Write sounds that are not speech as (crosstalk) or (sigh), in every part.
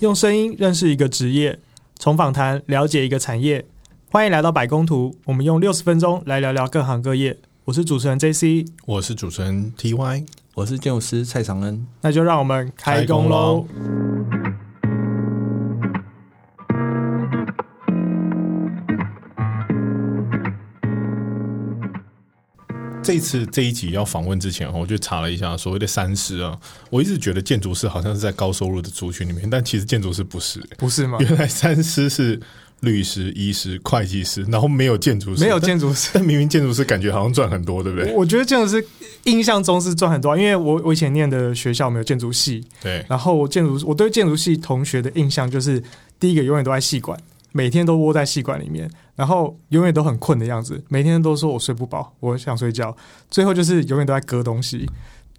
用声音认识一个职业，从访谈了解一个产业。欢迎来到百工图，我们用六十分钟来聊聊各行各业。我是主持人 J C，我是主持人 T Y，我是建筑师蔡长恩。那就让我们开工喽！这次这一集要访问之前，我就查了一下所谓的三师啊。我一直觉得建筑师好像是在高收入的族群里面，但其实建筑师不是，不是吗？原来三师是律师、医师、会计师，然后没有建筑师，没有建筑师。但明明建筑师感觉好像赚很多，对不对？我觉得建筑师印象中是赚很多，因为我我以前念的学校没有建筑系，对。然后建筑，我对建筑系同学的印象就是，第一个永远都在戏馆。每天都窝在戏馆里面，然后永远都很困的样子，每天都说我睡不饱，我想睡觉，最后就是永远都在割东西。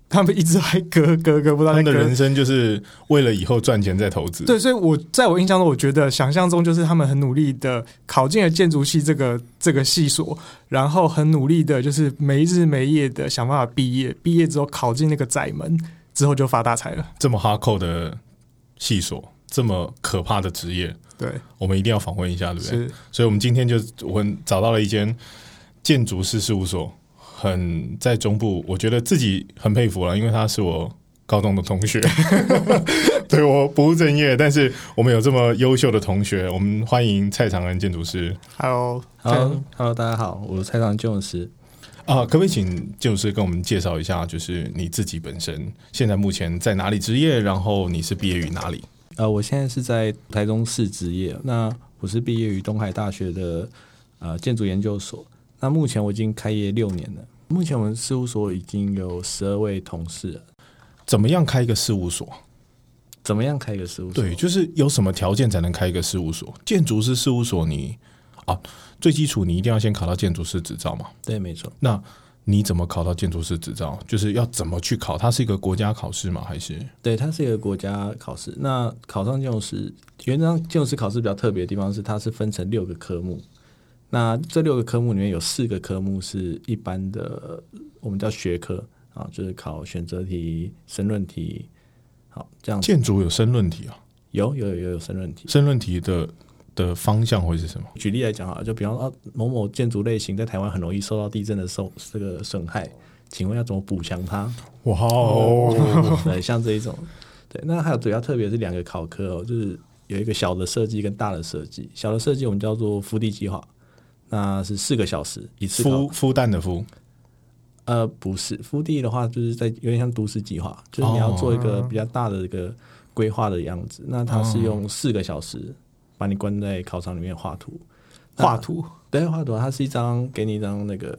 他们一直还割 (laughs) 割割，不知道他们的人生就是为了以后赚钱再投资。对，所以我在我印象中，我觉得想象中就是他们很努力的考进了建筑系这个这个系所，然后很努力的，就是没日没夜的想办法毕业，毕业之后考进那个窄门，之后就发大财了。这么哈扣的系所，这么可怕的职业。对，我们一定要访问一下，对不对？是，所以我们今天就我们找到了一间建筑师事务所，很在中部，我觉得自己很佩服了，因为他是我高中的同学，(laughs) 对我不务正业，但是我们有这么优秀的同学，我们欢迎蔡长安建筑师。Hello，Hello，Hello，大家好，我是蔡长安建筑师。啊，可不可以请建筑师跟我们介绍一下，就是你自己本身现在目前在哪里职业，然后你是毕业于哪里？呃，我现在是在台中市职业。那我是毕业于东海大学的呃建筑研究所。那目前我已经开业六年了。目前我们事务所已经有十二位同事。怎么样开一个事务所？怎么样开一个事务所？对，就是有什么条件才能开一个事务所？建筑师事务所，你啊，最基础你一定要先考到建筑师执照嘛。对，没错。那你怎么考到建筑师执照？就是要怎么去考？它是一个国家考试吗？还是？对，它是一个国家考试。那考上建筑师，原则上建筑师考试比较特别的地方是，它是分成六个科目。那这六个科目里面有四个科目是一般的，我们叫学科啊，就是考选择题、申论题。好，这样。建筑有申论题啊？有有有有申论题。申论题的。的方向会是什么？举例来讲啊，就比方说某某建筑类型在台湾很容易受到地震的受这个损害，请问要怎么补强它？哇哦，对，像这一种，对，那还有主要特别是两个考科哦，就是有一个小的设计跟大的设计。小的设计我们叫做敷地计划，那是四个小时一次。孵孵蛋的孵？呃，不是，敷地的话就是在有点像都市计划，就是你要做一个比较大的一个规划的样子。那它是用四个小时。把你关在考场里面画图，画图对画图，它是一张给你一张那个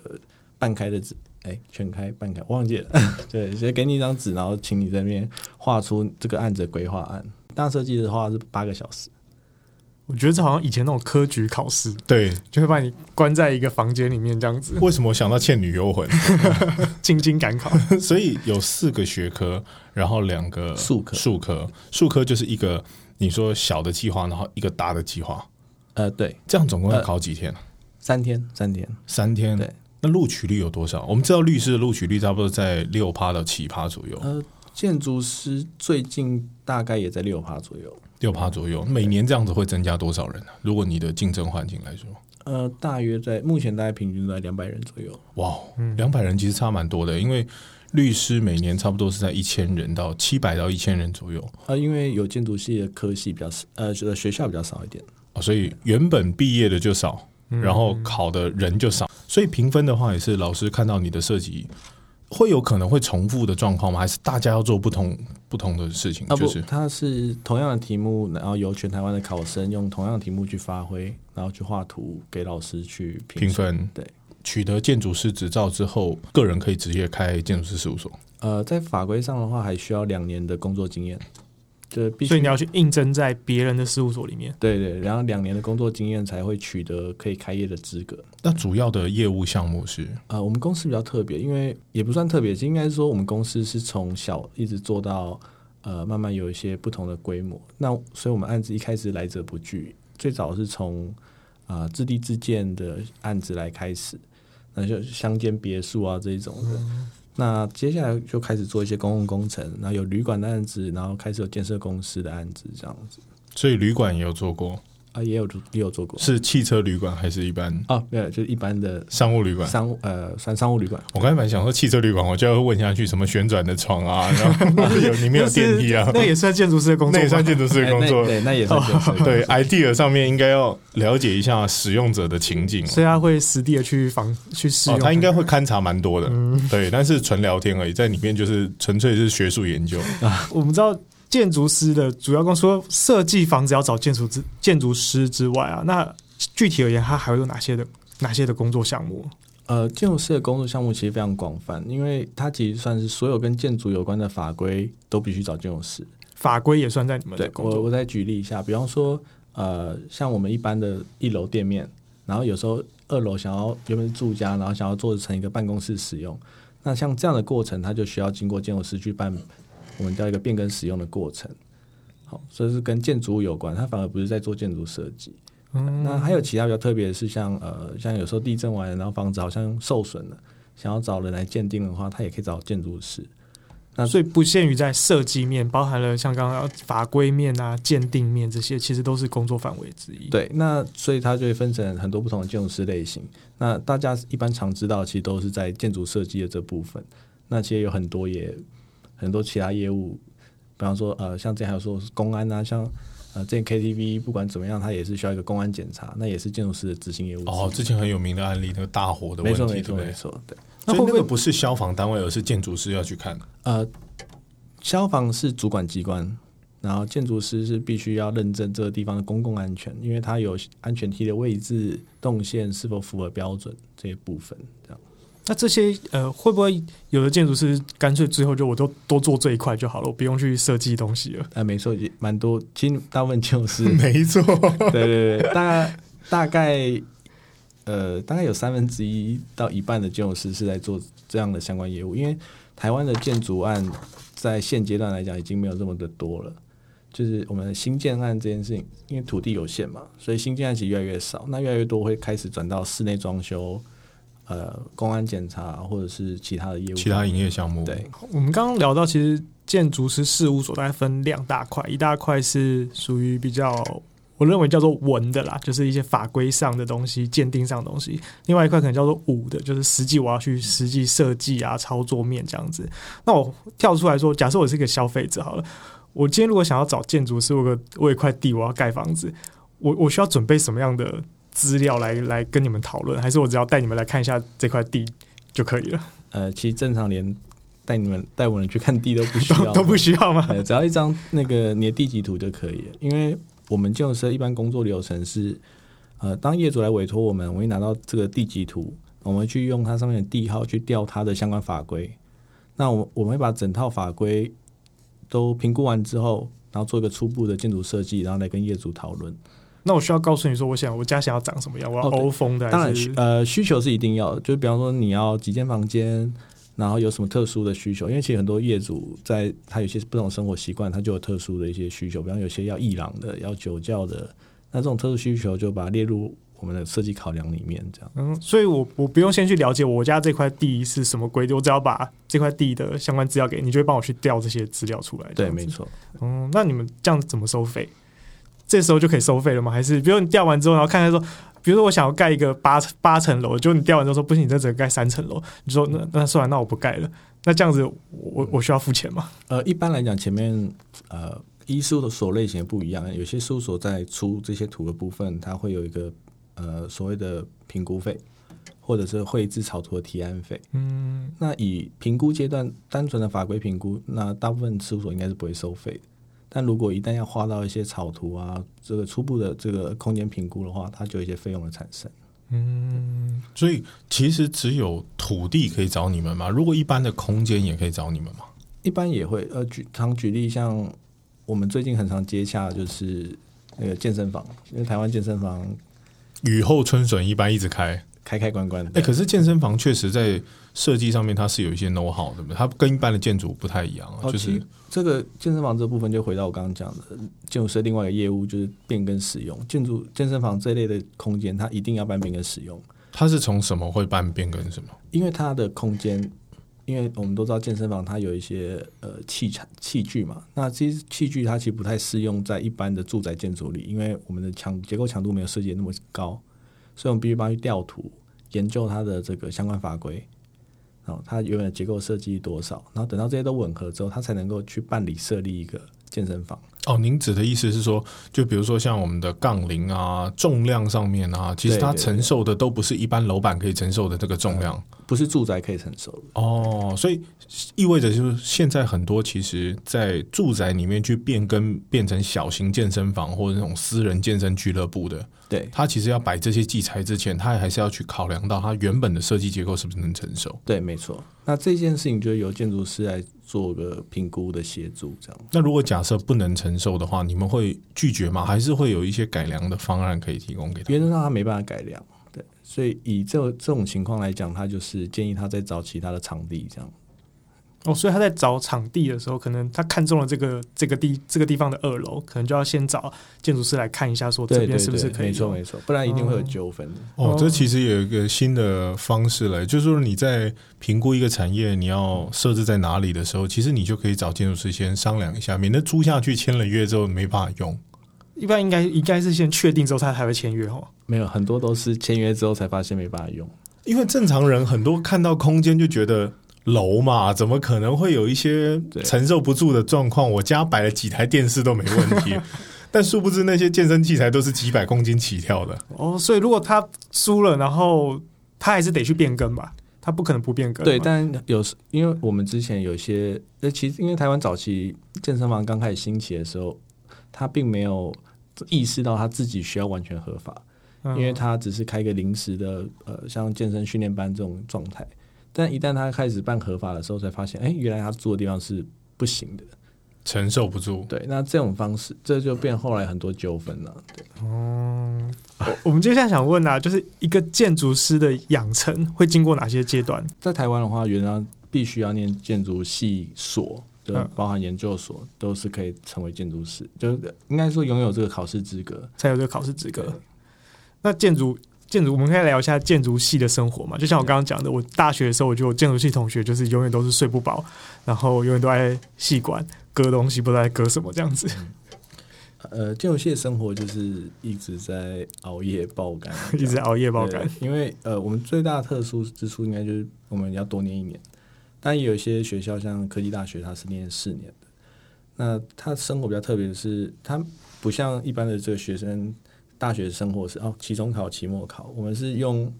半开的纸，哎，全开半开忘记了，(laughs) 对，直接给你一张纸，然后请你在那边画出这个案子的规划案。大设计的话是八个小时，我觉得这好像以前那种科举考试，对，就会把你关在一个房间里面这样子。为什么想到《倩女幽魂》？(laughs) 进京赶考，(laughs) 所以有四个学科，然后两个数科，数科，数科就是一个。你说小的计划，然后一个大的计划，呃，对，这样总共要考几天三天，三天，三天。对，那录取率有多少？我们知道律师的录取率差不多在六趴到七趴左右。呃，建筑师最近大概也在六趴左右，六趴左右。每年这样子会增加多少人呢？如果你的竞争环境来说，呃，大约在目前大概平均在两百人左右。哇，两百人其实差蛮多的，因为。律师每年差不多是在一千人到七百到一千人左右啊，因为有建筑系的科系比较少，呃，学校比较少一点啊，所以原本毕业的就少，然后考的人就少，所以评分的话也是老师看到你的设计会有可能会重复的状况吗？还是大家要做不同不同的事情？就是它是同样的题目，然后由全台湾的考生用同样的题目去发挥，然后去画图给老师去评分，对。取得建筑师执照之后，个人可以直接开建筑师事务所。呃，在法规上的话，还需要两年的工作经验，就必须所以你要去应征在别人的事务所里面。对对，然后两年的工作经验才会取得可以开业的资格。那主要的业务项目是？呃，我们公司比较特别，因为也不算特别，应该是说我们公司是从小一直做到呃，慢慢有一些不同的规模。那所以我们案子一开始来者不拒，最早是从啊自地自建的案子来开始。那就乡间别墅啊这一种的，那接下来就开始做一些公共工程，然后有旅馆的案子，然后开始有建设公司的案子这样子。所以旅馆也有做过，啊，也有也有做过是汽车旅馆还是一般哦，没有，就是一般的商务旅馆？商务呃，算商务旅馆。我刚才本来想说汽车旅馆，我就要问下去什么旋转的床啊，然后 (laughs) 有里面有电梯啊，那也算建筑师的工作，那也算建筑师的工作。对，那也算建设。对 idea 上面应该要了解一下使用者的情景。所以他会实地的去访去试哦，用。他应该会勘察蛮多的，嗯对，但是纯聊天而已，在里面就是纯粹是学术研究。啊 (laughs) 我们知道建筑师的主要工作，设计房子要找建筑之建筑师之外啊，那具体而言，他还会有哪些的哪些的工作项目？呃，建筑师的工作项目其实非常广泛，因为它其实算是所有跟建筑有关的法规都必须找建筑师。法规也算在你们对的工作我，我再举例一下，比方说，呃，像我们一般的一楼店面，然后有时候二楼想要原本是住家，然后想要做成一个办公室使用，那像这样的过程，它就需要经过建筑师去办我们叫一个变更使用的过程。好，所以是跟建筑物有关，它反而不是在做建筑设计。嗯那还有其他比较特别的是像，呃，像有时候地震完了，然后房子好像受损了，想要找人来鉴定的话，他也可以找建筑师。那所以不限于在设计面，包含了像刚刚法规面啊、鉴定面这些，其实都是工作范围之一。，对，那所以它就会分成很多不同的建筑师类型。那大家一般常知道，其实都是在建筑设计的这部分。那其实有很多也很多其他业务，比方说呃，像之前还有说是公安啊，像呃，这 KTV 不管怎么样，它也是需要一个公安检查，那也是建筑师的执行业务。哦，之前很有名的案例，那个大火的问题，没错没对不对？错没错，对。那会不会不是消防单位，而是建筑师要去看。呃，消防是主管机关，然后建筑师是必须要认证这个地方的公共安全，因为它有安全梯的位置、动线是否符合标准这些部分。这样，那这些呃，会不会有的建筑师干脆最后就我都多做这一块就好了，我不用去设计东西了？呃，没错，也蛮多，其实大部分建筑师，(laughs) 没错，对 (laughs) 对对，大概大概呃，大概有三分之一到一半的建筑师是在做这样的相关业务，因为台湾的建筑案在现阶段来讲已经没有这么的多了。就是我们新建案这件事情，因为土地有限嘛，所以新建案其实越来越少。那越来越多会开始转到室内装修、呃公安检查或者是其他的业务。其他营业项目，对，我们刚刚聊到，其实建筑师事务所大概分两大块，一大块是属于比较我认为叫做文的啦，就是一些法规上的东西、鉴定上的东西；另外一块可能叫做武的，就是实际我要去实际设计啊、操作面这样子。那我跳出来说，假设我是一个消费者好了，我今天如果想要找建筑师，我个我有一块地，我要盖房子，我我需要准备什么样的资料来来跟你们讨论，还是我只要带你们来看一下这块地就可以了？呃，其实正常连带你们带我们去看地都不需要，都 (laughs) 都不需要吗？呃，只要一张那个你的地籍图就可以了。因为我们建筑师一般工作流程是，呃，当业主来委托我们，我会拿到这个地籍图，我们去用它上面的地号去调它的相关法规。那我我们会把整套法规都评估完之后，然后做一个初步的建筑设计，然后来跟业主讨论。那我需要告诉你说，我想我家想要长什么样？我要欧风的当然呃，需求是一定要的，就是比方说你要几间房间，然后有什么特殊的需求，因为其实很多业主在他有些不同生活习惯，他就有特殊的一些需求，比方有些要伊朗的，要酒窖的，那这种特殊需求就把它列入我们的设计考量里面，这样。嗯，所以我我不用先去了解我家这块地是什么规定，我只要把这块地的相关资料给你，就会帮我去调这些资料出来。对，没。错。嗯，那你们这样怎么收费？这时候就可以收费了吗？还是比如你调完之后，然后看他说，比如说我想要盖一个八八层楼，就你调完之后说不行，你这只能盖三层楼，你说那那算了，那我不盖了。那这样子我我我需要付钱吗？呃，一般来讲，前面呃，依事务所类型不一样，有些事务所在出这些图的部分，它会有一个呃所谓的评估费，或者是绘制草图的提案费。嗯，那以评估阶段单纯的法规评估，那大部分事务所应该是不会收费的。但如果一旦要画到一些草图啊，这个初步的这个空间评估的话，它就有一些费用的产生。嗯，所以其实只有土地可以找你们吗？如果一般的空间也可以找你们吗？一般也会呃举常举例，像我们最近很常接洽就是那个健身房，因为台湾健身房雨后春笋一般一直开，开开关关的。哎、可是健身房确实在设计上面它是有一些 know how 的，对不对？它跟一般的建筑不太一样啊，哦，就是这个健身房这部分就回到我刚刚讲的建筑师另外一个业务，就是变更使用。建筑健身房这类的空间，它一定要办变更使用，它是从什么会办变更什么？因为它的空间因为我们都知道健身房它有一些呃器材器具嘛，那这些器具它其实不太适用在一般的住宅建筑里，因为我们的强结构强度没有设计的那么高，所以我们必须帮去调图，研究它的这个相关法规，然后它原本结构设计多少，然后等到这些都吻合之后，它才能够去办理设立一个健身房。哦，您指的意思是说，就比如说像我们的杠铃啊，重量上面啊，其实它承受的都不是一般楼板可以承受的这个重量。不是住宅可以承受的。哦，所以意味着就是现在很多其实，在住宅里面去变更变成小型健身房或者那种私人健身俱乐部的，对它其实要摆这些器材之前，它还是要去考量到它原本的设计结构是不是能承受。对，没错。那这件事情就由建筑师来做个评估的协助，这样。那如果假设不能承受的话，你们会拒绝吗？还是会有一些改良的方案可以提供给他？原则上他没办法改良，对，所以以这这种情况来讲，他就是建议他再找其他的场地，这样。哦，所以他在找场地的时候，可能他看中了这个这个地这个地方的二楼，可能就要先找建筑师来看一下，说这边是不是对，没错可以用没错，不然一定会有纠纷。哦，这其实有一个新的方式了，就是说你在评估一个产业你要设置在哪里的时候，其实你就可以找建筑师先商量一下，免得租下去签了约之后没办法用。一般应该应该是先确定之后他才会签约哦。没有很多都是签约之后才发现没办法用。因为正常人很多看到空间就觉得楼嘛，怎么可能会有一些承受不住的状况？我家摆了几台电视都没问题，(laughs) 但殊不知那些健身器材都是几百公斤起跳的。哦，所以如果他输了，然后他还是得去变更吧，他不可能不变更。对，但有时因为我们之前有些，呃，其实因为台湾早期健身房刚开始兴起的时候，他并没有意识到他自己需要完全合法，嗯因为他只是开一个临时的呃，像健身训练班这种状态。但一旦他开始办合法的时候，才发现，哎、原来他住的地方是不行的。承受不住，对，那这种方式，这就变后来很多纠纷了。对，我我们接下来想问啊，就是一个建筑师的养成会经过哪些阶段？在台湾的话，原来必须要念建筑系所，就嗯包含研究所，都是可以成为建筑师，就是应该说拥有这个考试资格。才有这个考试资格。那建筑建筑，我们可以聊一下建筑系的生活嘛？就像我刚刚讲的，我大学的时候，我觉得我建筑系同学就是永远都是睡不饱，然后永远都在系馆割东西，不知道在割什么这样子。呃，建筑系的生活就是一直在熬夜爆肝，(laughs) 一直熬夜爆肝。因为呃，我们最大的特殊之处应该就是我们要多念一年，但也有一些学校像科技大学，它是念四年的。那他生活比较特别的是，他不像一般的这个学生大学生活是哦，期中考、期末考，我们是用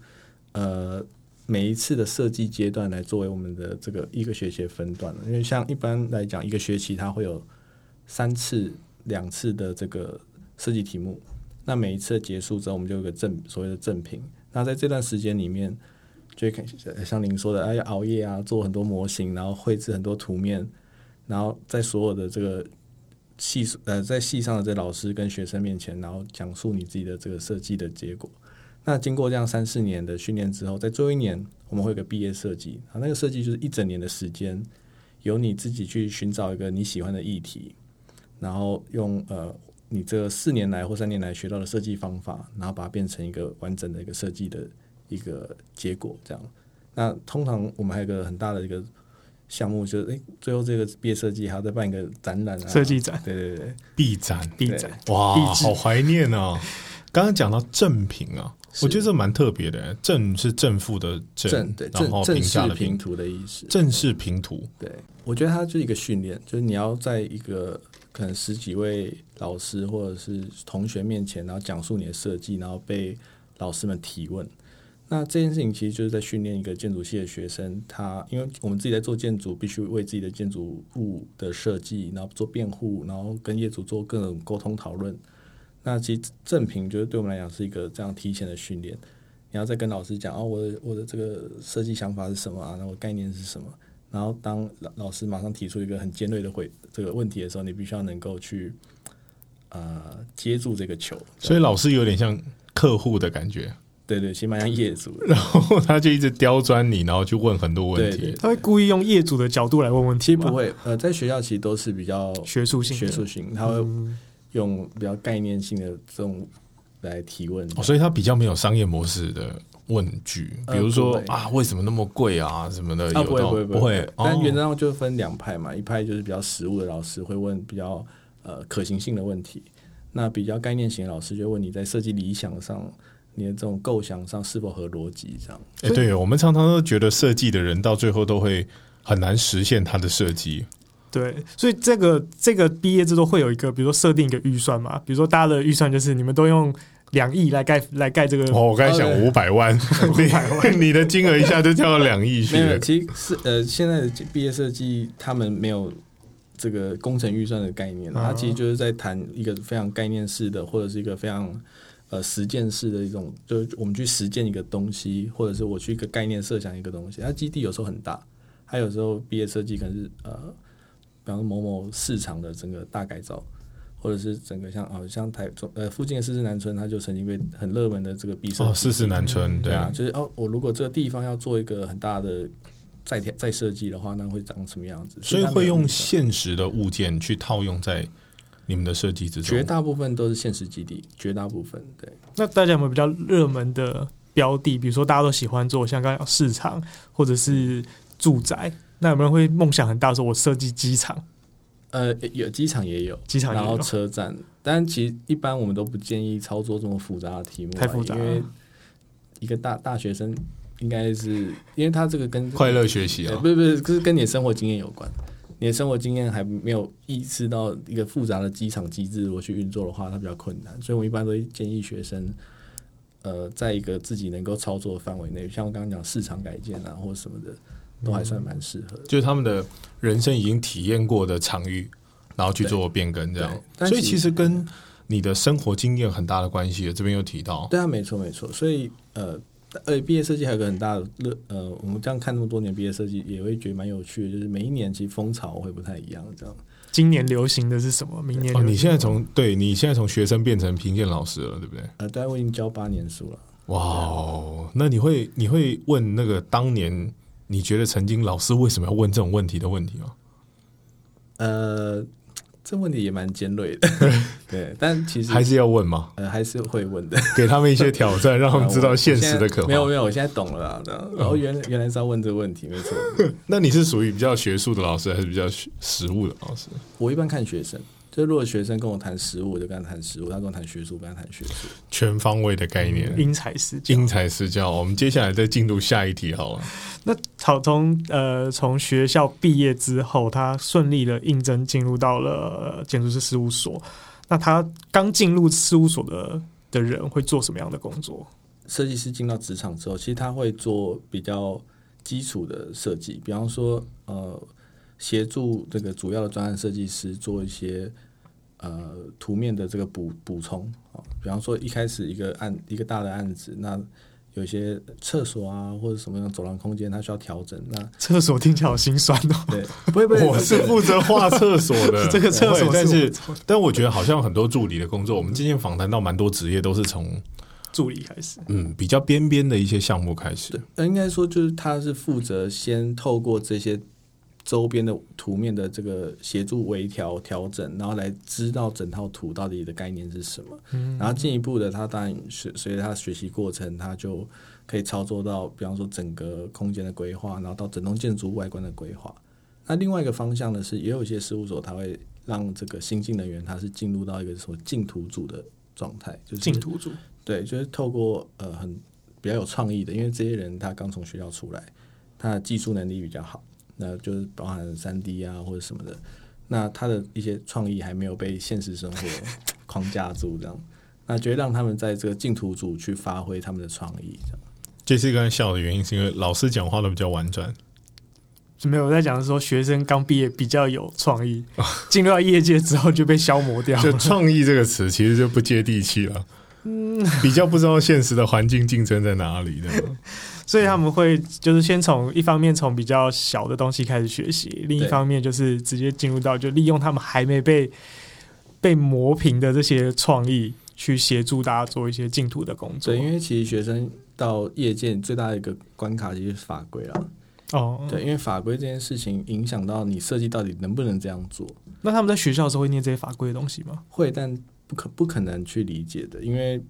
呃每一次的设计阶段来作为我们的这个一个学期的分段因为像一般来讲，一个学期它会有三次、两次的这个设计题目。那每一次结束之后，我们就有个正所谓的正评。那在这段时间里面，就像您说的，哎，熬夜啊，做很多模型，然后绘制很多图面，然后在所有的这个系呃在系上的这老师跟学生面前，然后讲述你自己的这个设计的结果。那经过这样三四年的训练之后，在最后一年我们会有个毕业设计啊，那个设计就是一整年的时间，由你自己去寻找一个你喜欢的议题，然后用呃你这四年来或三年来学到的设计方法，然后把它变成一个完整的一个设计的一个结果，这样。那通常我们还有一个很大的一个项目，就是诶，最后这个毕业设计还要再办一个展览啊，设计展、对对对，B 展，B 对展，哇，好怀念啊！(laughs) 刚刚讲到正品啊，我觉得这蛮特别的。正是正负的正，正对然后正正评价的平，图的意思，正式平图。对，我觉得它就是一个训练，就是你要在一个可能十几位老师或者是同学面前，然后讲述你的设计，然后被老师们提问。那这件事情其实就是在训练一个建筑系的学生，他因为我们自己在做建筑，必须为自己的建筑物的设计，然后做辩护，然后跟业主做各种沟通讨论。那其实正评就是对我们来讲是一个这样提前的训练。你要再跟老师讲哦，我的我的这个设计想法是什么啊？然后概念是什么？然后当老老师马上提出一个很尖锐的回这个问题的时候，你必须要能够去呃接住这个球。所以老师有点像客户的感觉，对对，其实蛮像业主。然后他就一直刁钻你，然后去问很多问题。对对他会故意用业主的角度来问问题吗？其实不会，呃，在学校其实都是比较学术性的学术性，他会嗯用比较概念性的这种来提问。哦，所以他比较没有商业模式的问句，呃比如说啊，为什么那么贵啊什么的？啊，不会不会不会，但哦原则上就分两派嘛，一派就是比较实务的老师会问比较呃可行性的问题，那比较概念型的老师就会问你在设计理想上，你的这种构想上是否合逻辑这样。哎、对我们常常都觉得设计的人到最后都会很难实现他的设计。对，所以这个这个毕业制作会有一个，比如说设定一个预算嘛，比如说大家的预算就是你们都用两亿来盖来盖这个，哦，我刚才想对五百万，你 (laughs) 你的金额一下就跳到两亿去没有，了。其实是呃现在的毕业设计他们没有这个工程预算的概念，啊它其实就是在谈一个非常概念式的，或者是一个非常呃实践式的一种，就是我们去实践一个东西，或者是我去一个概念设想一个东西，它基地有时候很大，还有时候毕业设计可能是呃，比方说某某市场的整个大改造。或者是整个像哦，像台中呃附近的四四南村，它就曾经被很热门的这个毕设哦，四四南村，对对啊，就是哦，我如果这个地方要做一个很大的再调再设计的话，那会长什么样子？所以会用现实的物件去套用在你们的设计之中。绝大部分都是现实基地，绝大部分对。那大家有没有比较热门的标的？比如说大家都喜欢做，像刚刚市场或者是住宅，那有没有人会梦想很大，说我设计机场？呃，有机场也有，机场然后车站，但其实一般我们都不建议操作这么复杂的题目啊，太复杂了因为一个大大学生应该是，因为他这个跟快乐学习啊呃不，是不是，就是跟你的生活经验有关。你的生活经验还没有意识到一个复杂的机场机制，如果去运作的话，它比较困难。所以我一般都会建议学生，呃，在一个自己能够操作的范围内，像我刚刚讲市场改建啊，或者什么的，都还算蛮适合的。就是他们的人生已经体验过的场域，然后去做变更，这样所以其其实跟你的生活经验很大的关系。这边有提到，对啊，没错没错。所以呃，呃，毕业设计还有个很大的乐，呃，我们这样看那么多年毕业设计，也会觉得蛮有趣的，就是每一年其实风潮会不太一样，这样。今年流行的是什么？明年哦，你现在从对你现在从学生变成评鉴老师了，对不对？呃，对啊，我已经教八年书了。哇哦，那你会你会问那个当年你觉得曾经老师为什么要问这种问题的问题吗？呃，这问题也蛮尖锐的，(laughs) 对，但其实还是要问吗？呃还是会问的，给他们一些挑战，让他们知道现实的可怕。没有没有，我现在懂了啦。然后原来原来是要问这个问题，没错。(laughs) 那你是属于比较学术的老师，还是比较实务的老师？我一般看学生，就如果学生跟我谈实务，我就跟他谈实务；他跟我谈学术，我跟他谈学术。全方位的概念，因材施教。因材施教。我们接下来再进入下一题好了。那好，从呃从学校毕业之后，他顺利的应征进入到了呃建筑师事务所。那他刚进入事务所的的人会做什么样的工作？设计师进到职场之后，其实他会做比较基础的设计，比方说呃，协助这个主要的专案设计师做一些呃图面的这个补补充啊，比方说一开始一个案一个大的案子，那有些厕所啊或者什么样的走廊空间，它需要调整，那厕所听起来好心酸哦。(laughs) 对，不会不会，我是负责画厕所的，(laughs) 这个厕所但是但我觉得好像很多助理的工作，我们今天访谈到蛮多职业都是从助理开始，嗯比较边边的一些项目开始。那，应该说就是他是负责先透过这些周边的图面的这个协助微调调整，然后来知道整套图到底的概念是什么。嗯然后进一步的，他当然随随着他学习过程，他就可以操作到，比方说整个空间的规划，然后到整栋建筑外观的规划。那另外一个方向呢，是也有一些事务所，他会让这个新进人员他是进入到一个什么净土组的状态，就是净土组。对，就是透过呃很比较有创意的，因为这些人他刚从学校出来，他的技术能力比较好，那就是包含三 D 啊或者什么的，那他的一些创意还没有被现实生活 (laughs) 框架住，这样，那就会让他们在这个净土组去发挥他们的创意，这样。这次刚才笑的原因是因为老师讲话都比较婉转，没有我在讲说，学生刚毕业比较有创意，进入到业界之后就被消磨掉就。创意这个词其实就不接地气了。(laughs) 比较不知道现实的环境竞争在哪里的。(laughs) 所以他们会就是先从一方面从比较小的东西开始学习，另一方面就是直接进入到就利用他们还没被被磨平的这些创意，去协助大家做一些净土的工作。对，因为其实学生到业界最大的一个关卡就是法规啦。哦，对，因为法规这件事情影响到你设计到底能不能这样做，那他们在学校的时候会念这些法规的东西吗？会，但不可不可能去理解的，因为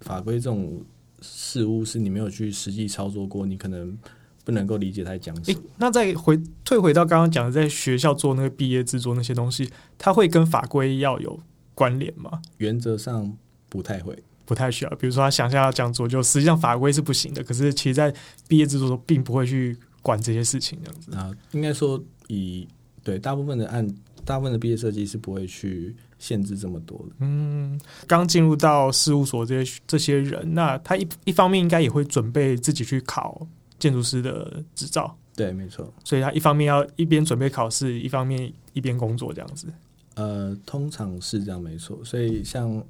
法规这种事物是你没有去实际操作过，你可能不能够理解他在讲什诶、么。那再回退回到刚刚讲的，在学校做那个毕业制作那些东西，它会跟法规要有关联吗？原则上不太会。不太需要。比如说他想象要这样做，就实际上法规是不行的，可是其实在毕业制作中并不会去管这些事情，这样子。啊，应该说以对大部分的案，大部分的毕业设计是不会去限制这么多的。嗯，刚进入到事务所这些这些人，那他一一方面应该也会准备自己去考建筑师的执照，对，没错。所以他一方面要一边准备考试，一方面一边工作这样子。呃，通常是这样，没错。所以像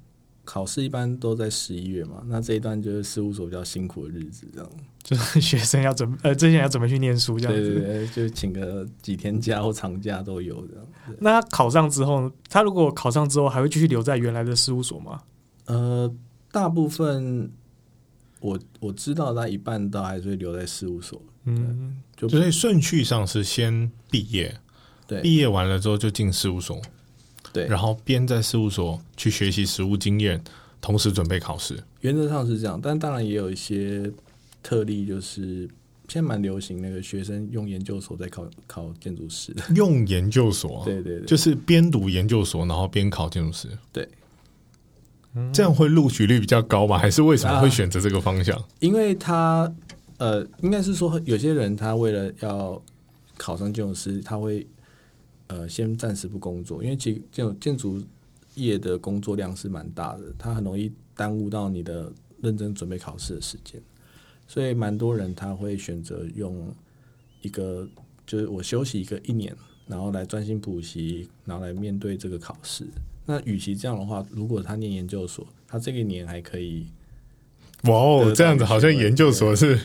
考试一般都在十一月嘛，那这一段就是事务所比较辛苦的日子，这样。就是学生要准呃，之前要准备去念书这样子。对对对，就请个几天假或长假都有这样。那他考上之后，他如果考上之后还会继续留在原来的事务所吗？呃，大部分我我知道，他一半都还是会留在事务所。嗯，就所以顺序上是先毕业，对毕业完了之后就进事务所，对，然后边在事务所去学习实务经验，同时准备考试。原则上是这样，但当然也有一些特例，就是现在蛮流行那个学生用研究所在考考建筑师的。用研究所，对对对，就是边读研究所，然后边考建筑师。对，这样会录取率比较高吗？还是为什么啊会选择这个方向？因为他呃，应该是说有些人他为了要考上建筑师，他会呃先暂时不工作，因为其实建建筑业的工作量是蛮大的，它很容易耽误到你的认真准备考试的时间，所以蛮多人他会选择用一个就是我休息一个一年，然后来专心补习，然后来面对这个考试。那与其这样的话，如果他念研究所，他这个一年还可以哇哦，这样子好像研究所是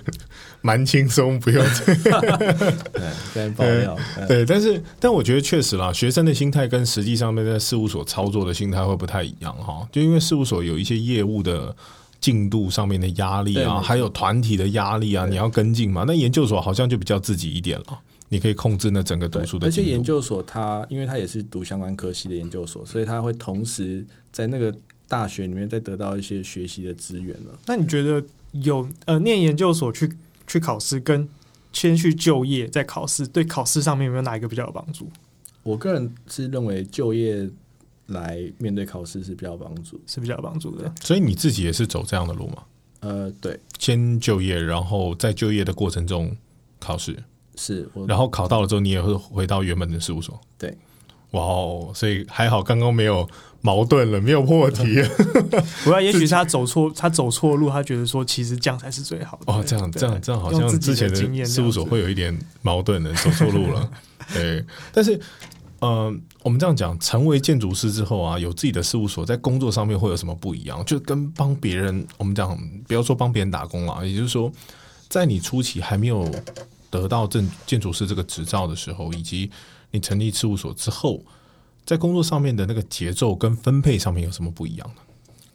蛮轻松，不用 (laughs) 对 (laughs) 跟爆料，嗯对。但是，但我觉得确实啦，学生的心态跟实际上面在事务所操作的心态会不太一样哈。就因为事务所有一些业务的进度上面的压力啊，还有团体的压力啊，你要跟进嘛。那研究所好像就比较自己一点了，你可以控制那整个读对书，的而且。研究所它因为它也是读相关科系的研究所，所以它会同时在那个大学里面再得到一些学习的资源了。那你觉得有呃念研究所去去考试，跟先去就业再考试，对考试上面有没有哪一个比较有帮助？我个人是认为就业来面对考试是比较有帮助。是比较有帮助的。所以你自己也是走这样的路吗？呃，对，先就业，然后在就业的过程中考试，是我然后考到了之后，你也会回到原本的事务所。对，哇哦，所以还好刚刚没有矛盾了，没有破题。(laughs) 不过也许是他走错，他走错路，他觉得说其实这样才是最好的。哦，这样对这样这样，好像之前的事务所会有一点矛盾的，走错路了。(laughs) 对，但是。呃，我们这样讲，成为建筑师之后啊，有自己的事务所，在工作上面会有什么不一样？就跟帮别人，我们讲不要说帮别人打工了，也就是说，在你初期还没有得到建建筑师这个执照的时候，以及你成立事务所之后，在工作上面的那个节奏跟分配上面有什么不一样呢？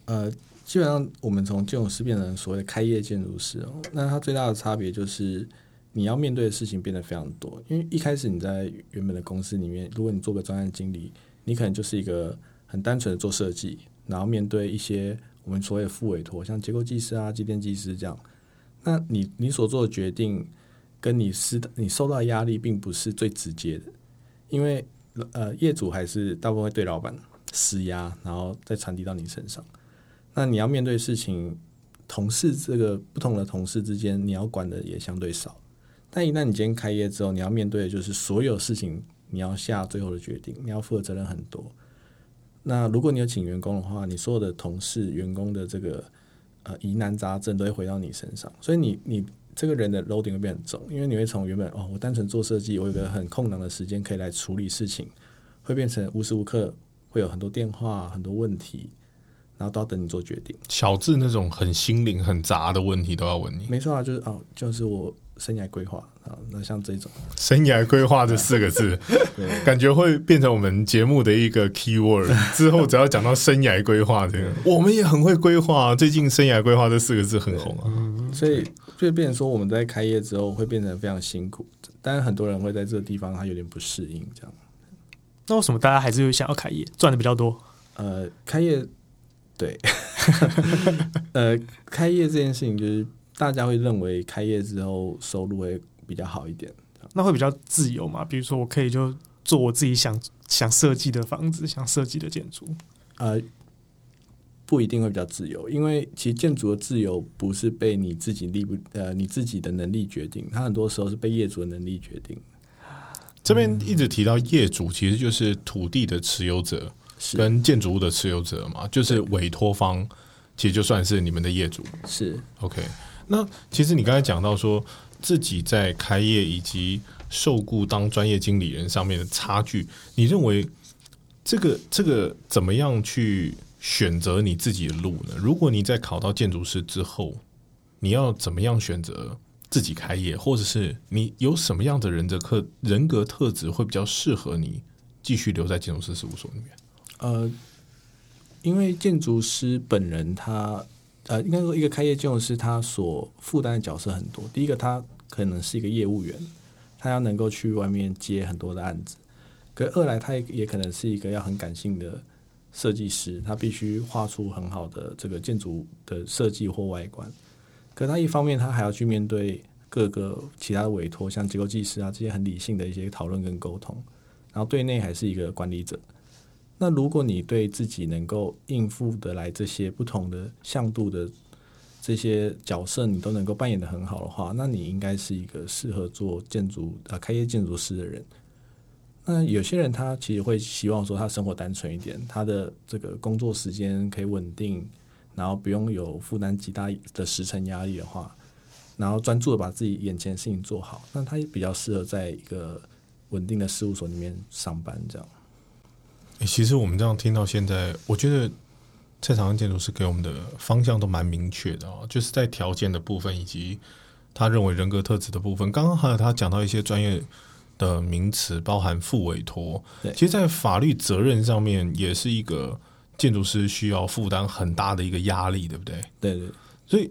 呃，基本上我们从建筑师变成所谓的开业建筑师哦，那它最大的差别就是你要面对的事情变得非常多。因为一开始你在原本的公司里面，如果你做个专案经理，你可能就是一个很单纯的做设计，然后面对一些我们所谓副委托，像结构技师啊、机电技师这样。那你你所做的决定，跟你施你受到的压力并不是最直接的，因为呃业主还是大部分会对老板施压，然后再传递到你身上。那你要面对事情，同事这个不同的同事之间，你要管的也相对少。但一旦你今天开业之后，你要面对的就是所有事情，你要下最后的决定，你要负的责任很多。那如果你有请员工的话，你所有的同事、员工的这个呃疑难杂症都会回到你身上，所以你你这个人的 loading 会变很重，因为你会从原本哦，我单纯做设计，我有个很空档的时间可以来处理事情，会变成无时无刻会有很多电话、很多问题，然后都要等你做决定。小智那种很心灵很杂的问题都要问你。没错啊，就是哦，就是我生涯规划啊，那像这种，生涯规划这四个字，感觉会变成我们节目的一个 key word。(laughs) 之后只要讲到生涯规划这个，我们也很会规划。最近生涯规划这四个字很红啊。所以就变成说我们在开业之后会变成非常辛苦，当然很多人会在这个地方他有点不适应这样。那为什么大家还是会想要开业，赚的比较多？呃，开业对，(laughs) 呃，开业这件事情就是大家会认为开业之后收入会比较好一点。那会比较自由嘛？比如说，我可以就做我自己想想设计的房子，想设计的建筑。呃，不一定会比较自由，因为其实建筑的自由不是被你自己力不呃你自己的能力决定，它很多时候是被业主的能力决定。这边一直提到业主，其实就是土地的持有者跟建筑物的持有者嘛，就是委托方，其实就算是你们的业主。是 OK，那其实你刚才讲到说自己在开业以及受雇当专业经理人上面的差距，你认为这个这个怎么样去选择你自己的路呢？如果你在考到建筑师之后，你要怎么样选择自己开业，或者是你有什么样的人的特人格特质会比较适合你继续留在建筑师事务所里面？呃，因为建筑师本人他呃，应该说一个开业建筑师他所负担的角色很多。第一个，他可能是一个业务员，他要能够去外面接很多的案子；，可二来，他也也可能是一个要很感性的设计师，他必须画出很好的这个建筑的设计或外观。可他一方面，他还要去面对各个其他的委托，像结构技师啊这些很理性的一些讨论跟沟通，然后对内还是一个管理者。那如果你对自己能够应付得来这些不同的向度的这些角色，你都能够扮演的很好的话，那你应该是一个适合做建筑啊开业建筑师的人。那有些人他其实会希望说他生活单纯一点，他的这个工作时间可以稳定，然后不用有负担极大的时程压力的话，然后专注的把自己眼前的事情做好，那他也比较适合在一个稳定的事务所里面上班这样。欸其实我们这样听到现在，我觉得蔡长安建筑师给我们的方向都蛮明确的哦，就是在条件的部分以及他认为人格特质的部分。刚刚还有他讲到一些专业的名词，包含副委托，其实，在法律责任上面也是一个建筑师需要负担很大的一个压力，对不对？对对。所以，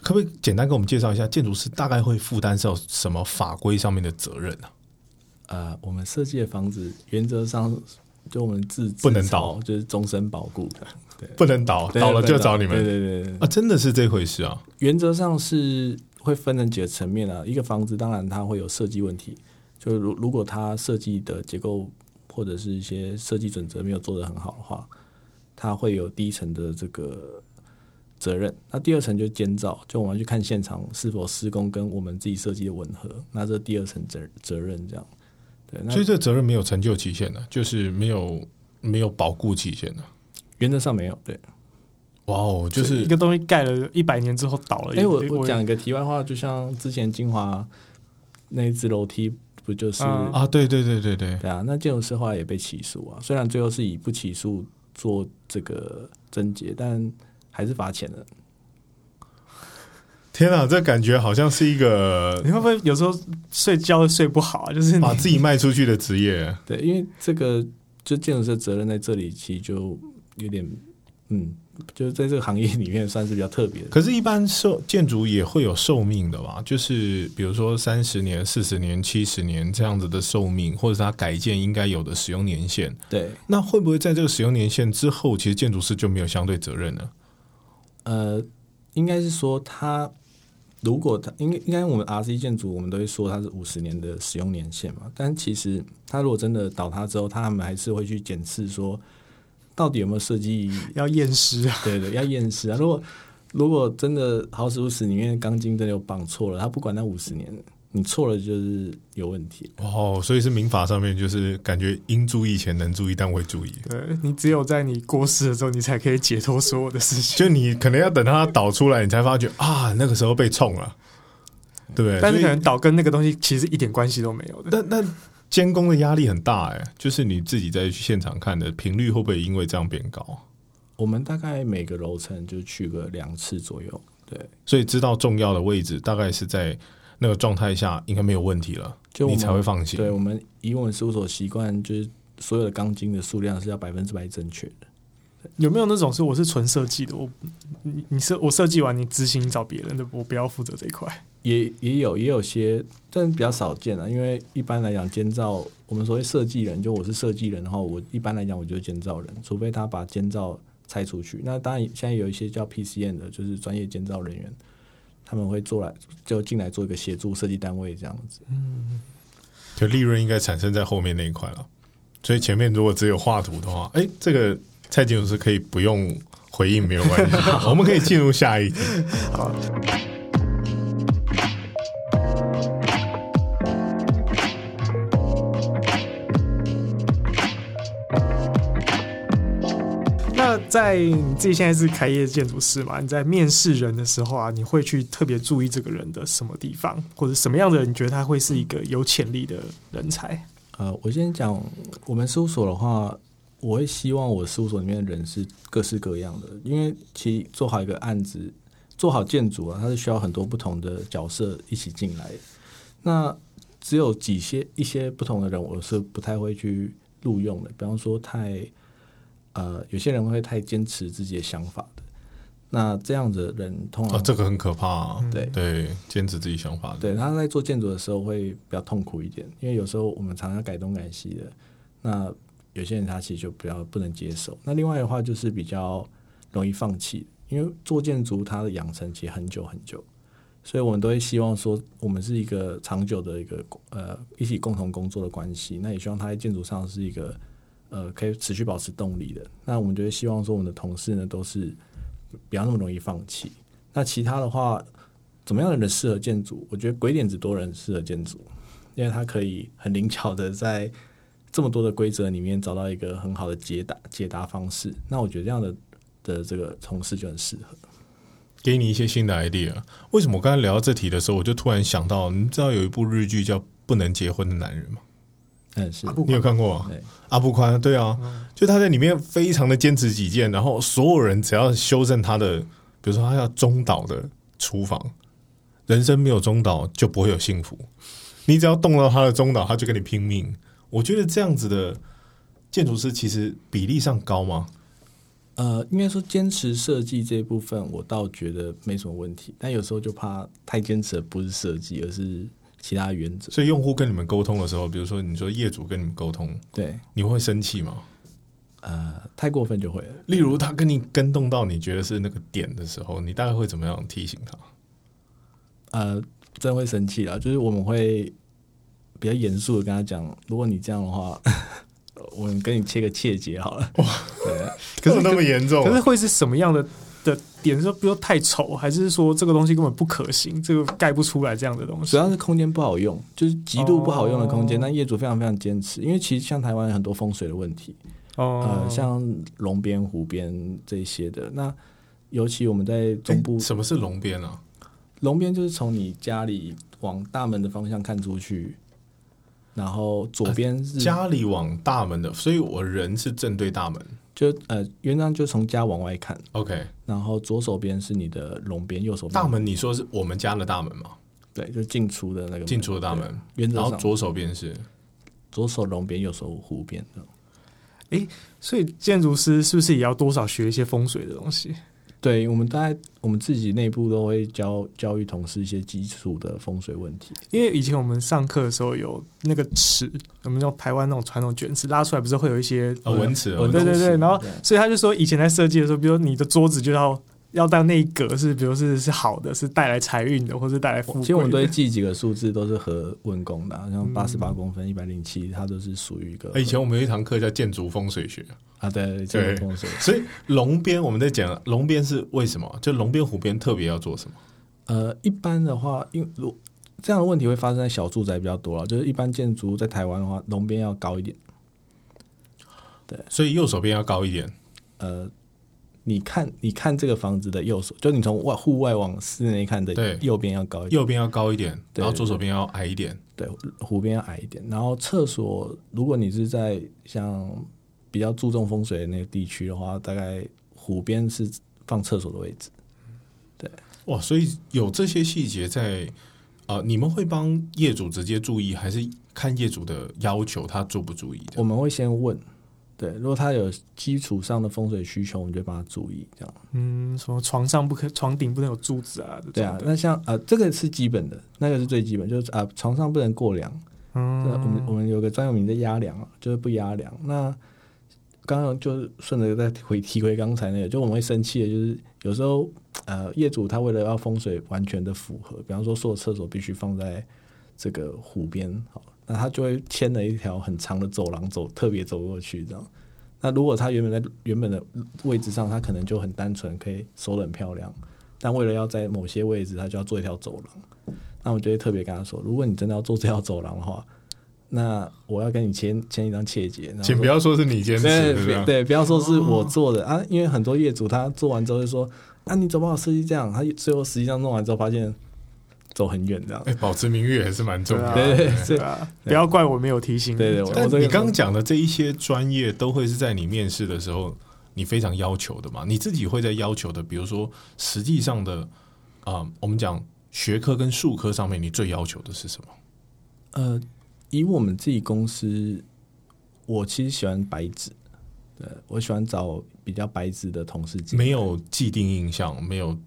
可不可以简单给我们介绍一下，建筑师大概会负担到什么法规上面的责任呢、呃，我们设计的房子原则上就我们自不能倒就是终身保固的，对，不能倒，倒了就找你们对对对对，啊！真的是这回事啊！原则上是会分成几个层面啊。一个房子当然它会有设计问题，就如如果它设计的结构或者是一些设计准则没有做得很好的话，它会有第一层的这个责任。那第二层就是监造，就我们要去看现场是否施工跟我们自己设计的吻合，那这第二层责责任这样。对，那所以这责任没有成就期限的，就是没有没有保固期限的。原则上没有对。哇哦，就是一个东西盖了一百年之后倒了。哎、我我讲一个题外话，就像之前金华那一只楼梯，不就是、嗯啊，对对对对对，对啊？那建筑师后来也被起诉啊，虽然最后是以不起诉做这个症结，但还是罚钱了。天啊，这感觉好像是一个你会不会有时候睡觉睡不好啊？(laughs) 就是把自己卖出去的职业。(laughs) 对，因为这个就建筑师的责任在这里，其实就有点嗯，就是在这个行业里面算是比较特别的。可是，一般寿建筑也会有寿命的吧？就是比如说三十年、四十年、七十年这样子的寿命，或者是它改建应该有的使用年限。对，那会不会在这个使用年限之后，其实建筑师就没有相对责任了？呃，应该是说他如果它应该应该我们 RC 建筑，我们都会说它是五十年的使用年限嘛。但其实它如果真的倒塌之后，他们还是会去检视说，到底有没有设计，(laughs) 要验尸啊。(laughs) 对对，要验尸啊。如果如果真的好死不死里面钢筋真的有绑错了，他不管那五十年，你错了就是有问题。哦，所以是民法上面就是感觉应注意前能注意，但未注意。对你只有在你过世的时候，你才可以解脱所有的事情。就你可能要等它倒出来，你才发觉啊，那个时候被冲了，对不对？但是可能倒跟那个东西其实一点关系都没有的。那那监工的压力很大哎、就是你自己在现场看的频率会不会因为这样变高？我们大概每个楼层就去个两次左右，对，所以知道重要的位置大概是在那个状态下，应该没有问题了，你就你才会放心。对我们以我们事务所习惯，就是所有的钢筋的数量是要百分之百正确的。有没有那种是我是纯设计的？我你你设我设计完你执行你找别人的，我不要负责这一块。也也有也有些，但比较少见啊。因为一般来讲，监造我们所谓设计人，就我是设计人的话，我一般来讲我就是监造人，除非他把监造拆出去。那当然，现在有一些叫 PCN 的，就是专业建造人员，他们会做来就进来做一个协助设计单位这样子。嗯就利润应该产生在后面那一块了。所以前面如果只有画图的话，哎，这个蔡建筑师可以不用回应，没有关系，(laughs) 我们可以进入下一题。好，在你自己现在是开业建筑师嘛？你在面试人的时候啊，你会去特别注意这个人的什么地方，或者什么样的人你觉得他会是一个有潜力的人才？呃，我先讲我们事务所的话，我会希望我事务所里面的人是各式各样的，因为其实做好一个案子，做好建筑啊，它是需要很多不同的角色一起进来。那只有几些一些不同的人，我是不太会去录用的。比方说太呃，有些人会太坚持自己的想法的，那这样子的人通常、哦，这个很可怕、啊。对对，坚持自己想法的。对，他在做建筑的时候会比较痛苦一点，因为有时候我们常常改东改西的，那有些人他其实就比较不能接受。那另外的话就是比较容易放弃，因为做建筑它的养成其实很久很久，所以我们都会希望说我们是一个长久的一个呃一起共同工作的关系。那也希望他在建筑上是一个呃可以持续保持动力的。那我们就会希望说我们的同事呢都是不要那么容易放弃。那其他的话。怎么样的人适合建筑？我觉得鬼点子多人适合建筑，因为他可以很灵巧的在这么多的规则里面找到一个很好的解答解答方式。那我觉得这样的的这个同事就很适合。给你一些新的 idea。为什么我刚才聊到这题的时候，我就突然想到，你知道有一部日剧叫《不能结婚的男人》吗？嗯，是你有看过吗？阿布宽，对啊，就他在里面非常的坚持己见，然后所有人只要修正他的，比如说他要中岛的厨房。人生没有中岛就不会有幸福。你只要动到他的中岛，他就跟你拼命。我觉得这样子的建筑师其实比例上高吗？呃，应该说坚持设计这一部分，我倒觉得没什么问题。但有时候就怕太坚持的不是设计，而是其他原则。所以用户跟你们沟通的时候，比如说你说业主跟你们沟通，对，你会生气吗？呃，太过分就会了。例如他跟你跟动到你觉得是那个点的时候，你大概会怎么样提醒他？呃，真会生气了，就是我们会比较严肃的跟他讲，如果你这样的话，(laughs) 我们跟你切个切结好了。哇，对，可是那么严重、可是会是什么样的的点？说不要太丑，还是说这个东西根本不可行，这个盖不出来这样的东西？主要是空间不好用，就是极度不好用的空间。那业主非常非常坚持，因为其实像台湾很多风水的问题，哦，呃，像龙边、湖边这些的。那尤其我们在中部，什么是龙边啊？龙边就是从你家里往大门的方向看出去，然后左边是、家里往大门的，所以我人是正对大门。就呃，原张就从家往外看，OK，然后左手边是你的龙边，右手边。大门你说是我们家的大门吗？对，就进出的那个进出的大门，原则上。然后左手边是？左手龙边，右手湖边。的。所以建筑师是不是也要多少学一些风水的东西？对我们大概我们自己内部都会教教育同事一些基础的风水问题。因为以前我们上课的时候有那个尺，我们用台湾那种传统卷尺拉出来，不是会有一些哦文尺，哦对对对，然后所以他就说以前在设计的时候，比如说你的桌子就要要到那一格是，比如是是好的，是带来财运的，或是带来富贵。其实我们都会记几个数字，都是和问宫的啊，像嗯八十八公分、一百零七，它都是属于一个。哎以前我们有一堂课叫建筑风水学，啊，对，建筑风水。所以龙边我们在讲龙边是为什么？就龙边虎边特别要做什么？呃，一般的话，因为如这样的问题会发生在小住宅比较多了，就是一般建筑在台湾的话，龙边要高一点。对所以右手边要高一点。呃，你看，你看这个房子的右手，就你从外户外往室内看的对右边要高一点，右边要高一点，然后左手边要矮一点。对，湖边要矮一点。然后厕所，如果你是在像比较注重风水的那个地区的话，大概湖边是放厕所的位置。对哇，所以有这些细节在呃，你们会帮业主直接注意，还是看业主的要求他注不注意的？我们会先问，对，如果他有基础上的风水需求，我们就帮他注意这样。嗯，什么床上不可，床顶不能有柱子啊，对啊，那像呃，这个是基本的，那个是最基本，就是啊、呃床上不能过梁。嗯，我们我嗯，们有个专有名的压梁啊，就是不压梁。那刚刚就顺着再回提回刚才那个，就我们会生气的，就是有时候呃业主他为了要风水完全的符合，比方说所有厕所必须放在这个湖边，好，那他就会牵了一条很长的走廊走，特别走过去这样。那如果他原本在原本的位置上，他可能就很单纯，可以收的很漂亮，但为了要在某些位置，他就要做一条走廊。那我就会特别跟他说，如果你真的要做这条走廊的话，那我要跟你签签一张切结，请不要说 (laughs) 是你坚持，对对不要说是我做的、啊，因为很多业主他做完之后就说啊，你怎么把我设计这样？他最后实际上弄完之后发现走很远这样。哎，保持名誉还是蛮重要的。对对对啊，不要怪我没有提醒你。对对我但你刚刚讲的这一些专业，都会是在你面试的时候你非常要求的嘛？你自己会在要求的，比如说实际上的啊、我们讲学科跟术科上面，你最要求的是什么？呃，以我们自己公司，我其实喜欢白纸，对我喜欢找比较白纸的同事没有既定印象，没有对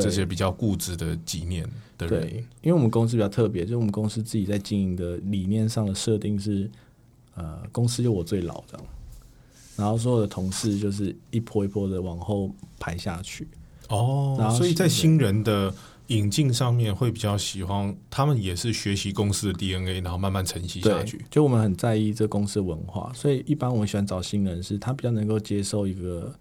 这些比较固执的纪念的人。对，因为我们公司比较特别，就是我们公司自己在经营的理念上的设定是，呃，公司就我最老这样，然后所有的同事就是一波一波的往后排下去。哦然，后所以在新人的引进上面会比较喜欢，他们也是学习公司的 DNA，然后慢慢承袭下去。，就我们很在意这公司文化，所以一般我们喜欢找新人，是他比较能够接受一个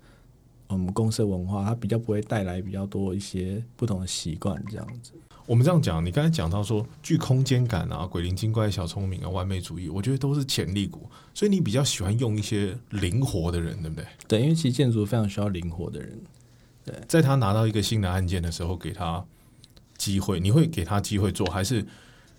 我们公司文化，它比较不会带来比较多一些不同的习惯这样子。我们这样讲，你刚才讲到说具空间感啊、鬼灵精怪、小聪明啊、完美主义，我觉得都是潜力股，所以你比较喜欢用一些灵活的人，对不对？对，因为其实建筑非常需要灵活的人。对在他拿到一个新的案件的时候，给他机会，你会给他机会做，还是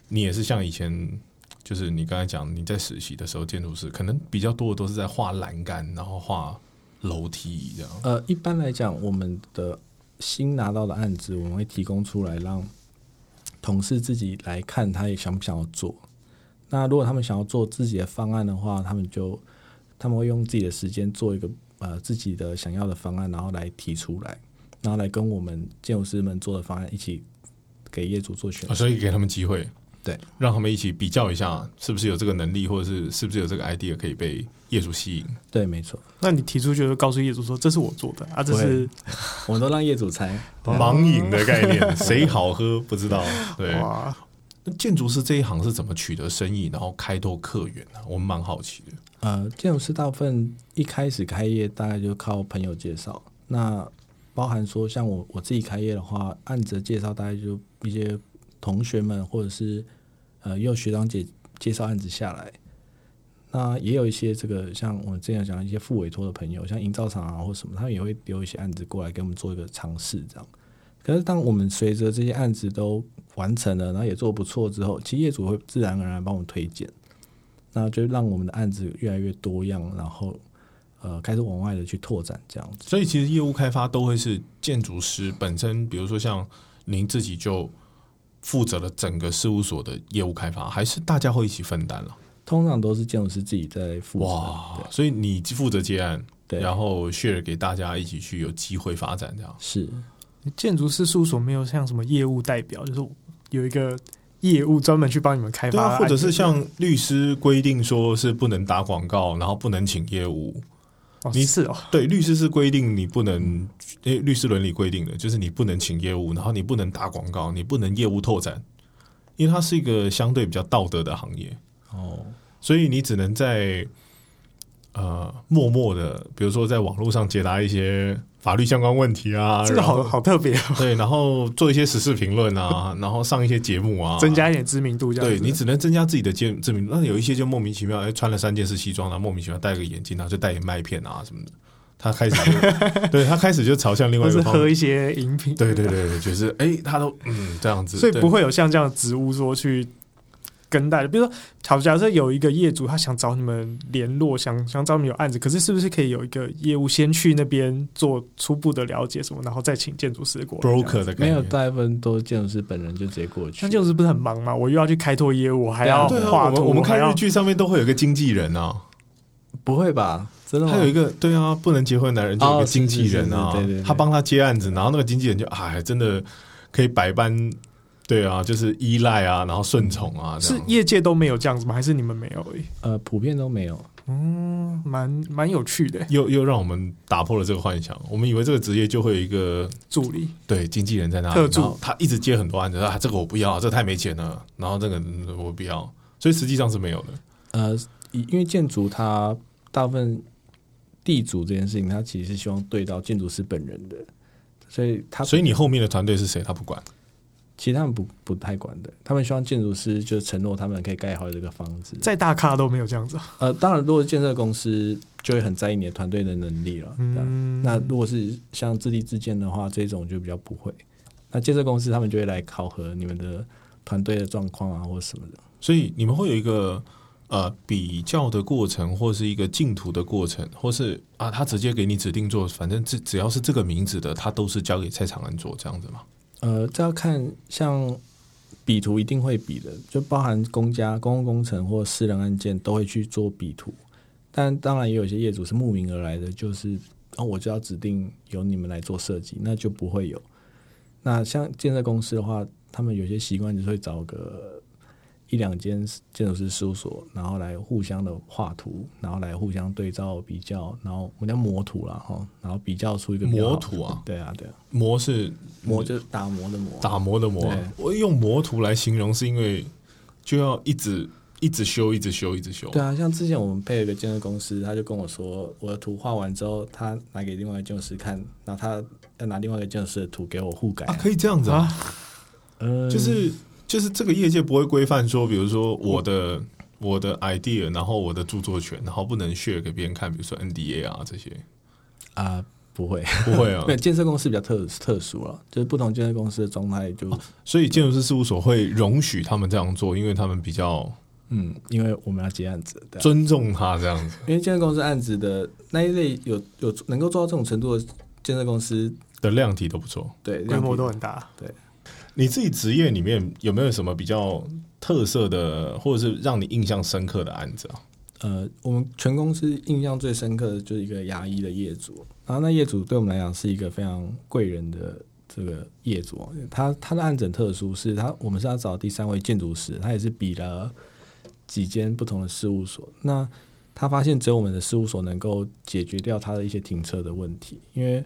你也是像以前，就是你刚才讲你在实习的时候，建筑师可能比较多的都是在画栏杆，然后画楼梯这样。呃，一般来讲，我们的新拿到的案子，我们会提供出来让同事自己来看，他也想不想要做。那如果他们想要做自己的方案的话，他们就他们会用自己的时间做一个呃自己的想要的方案，然后来提出来，然后来跟我们建筑师们做的方案一起给业主做选择。啊所以给他们机会，对，让他们一起比较一下，是不是有这个能力，或者是是不是有这个 idea 可以被业主吸引。对，没错，那你提出就是告诉业主说这是我做的啊，这是 (laughs) 我们都让业主猜。盲饮的概念，(laughs) 谁好喝不知道。对，哇，那建筑师这一行是怎么取得生意，然后开拓客源呢、我们蛮好奇的。呃，建筑师大部分一开始开业大概就靠朋友介绍，那包含说像我我自己开业的话，案子介绍大概就一些同学们或者是呃也有学长姐介绍案子下来，那也有一些这个像我之前讲一些副委托的朋友，像营造厂啊或什么，他们也会丢一些案子过来给我们做一个尝试这样。可是当我们随着这些案子都完成了，然后也做不错之后，其实业主会自然而然帮我们推荐。那就让我们的案子越来越多样，然后呃开始往外的去拓展这样子。所以其实业务开发都会是建筑师本身，比如说像您自己就负责了整个事务所的业务开发，还是大家会一起分担了？通常都是建筑师自己在负责。哇，所以你负责接案，对，然后 share 给大家一起去有机会发展这样。是建筑师事务所没有像什么业务代表，就是有一个业务专门去帮你们开对啊，发或者是像律师规定说是不能打广告，然后不能请业务。哦你是哦，对，律师是规定你不能，因为律师伦理规定的，就是你不能请业务，然后你不能打广告，你不能业务拓展，因为它是一个相对比较道德的行业，哦，所以你只能在呃默默的，比如说在网络上解答一些法律相关问题啊，这个好好特别哦，(laughs) 对，然后做一些时事评论啊，(laughs) 然后上一些节目啊，增加一点知名度，这样对你只能增加自己的知知名度。那有一些就莫名其妙，哎，穿了三件式西装，然后莫名其妙戴个眼镜，然后就代言麦片啊什么的。他开始就，(laughs) 对他开始就朝向另外一个方向。喝一些饮品，对对对对，就是哎，他都嗯这样子，所以不会有像这样的职务说去跟带的，比如说，好，假设有一个业主他想找你们联络，想想找你们有案子，可是是不是可以有一个业务先去那边做初步的了解什么，然后再请建筑师过来 broker 的没有，念。大部分都是建筑师本人就直接过去。那建筑师不是很忙吗？我又要去开拓业务，我还要画图，我们我们看日剧上面都会有一个经纪人啊，不会吧？真的吗？他有一个对啊，不能结婚的男人就有一个经纪人啊哦是是是对对，对他帮他接案子，然后那个经纪人就哎，真的可以百般对啊，就是依赖啊，然后顺从啊，是业界都没有这样子吗？还是你们没有而已？呃，普遍都没有。嗯，蛮蛮有趣的又又让我们打破了这个幻想。我们以为这个职业就会有一个助理。对经纪人在那里，特助然后他一直接很多案子，啊，这个我不要，这个太没钱了，然后这个嗯我不要，所以实际上是没有的。呃，以因为建筑它大部分地主这件事情，他其实是希望对到建筑师本人的，所以他所以你后面的团队是谁？他不管。其实他们不不太管的，他们希望建筑师就承诺他们可以盖好这个房子。再大咖都没有这样子啊。呃，当然，如果是建设公司，就会很在意你的团队的能力了。嗯，那如果是像自立自建的话，这种就比较不会。那建设公司他们就会来考核你们的团队的状况啊，或什么的。所以你们会有一个呃比较的过程，或是一个竞图的过程，或是啊，他直接给你指定做，反正只只要是这个名字的，他都是交给蔡长安做这样子吗？呃，这要看像比图一定会比的，就包含公家、公共工程或私人案件都会去做比图。但当然也有一些业主是慕名而来的，就是哦，我就要指定由你们来做设计，那就不会有。那像建设公司的话，他们有些习惯就是会找个一两间建筑师事务所，然后来互相的画图，然后来互相对照比较，然后我们叫模图啦，哈，然后比较出一个模图啊？对啊，对啊，模是模就是打磨的磨，打磨的磨对，我用模图来形容，是因为就要一直一直修，一直修，一直修。对啊，像之前我们配了一个建设公司，他就跟我说，我的图画完之后，他拿给另外一个建筑师看，然后他要拿另外一个建筑师的图给我互改。啊，可以这样子啊，嗯，就是就是这个业界不会规范说，比如说我的我的 idea，然后我的著作权，然后不能 share 给别人看，比如说 NDA 啊这些，啊，不会，不会啊对。(laughs) 建设公司比较特特殊了，就是不同建设公司的状态就，所以建筑师事务所会容许他们这样做，因为他们比较嗯，因为我们要接案子，对啊、尊重他这样子。因为建设公司案子的那一类有有能够做到这种程度的建设公司，的量体都不错。对，规模量体都很大。你自己职业里面有没有什么比较特色的，或者是让你印象深刻的案子啊？呃，我们全公司印象最深刻的就是一个牙医的业主，然后那业主对我们来讲是一个非常贵人的这个业主，他他的案子很特殊，是他我们是要找第三位建筑师，他也是比了几间不同的事务所，那他发现只有我们的事务所能够解决掉他的一些停车的问题，因为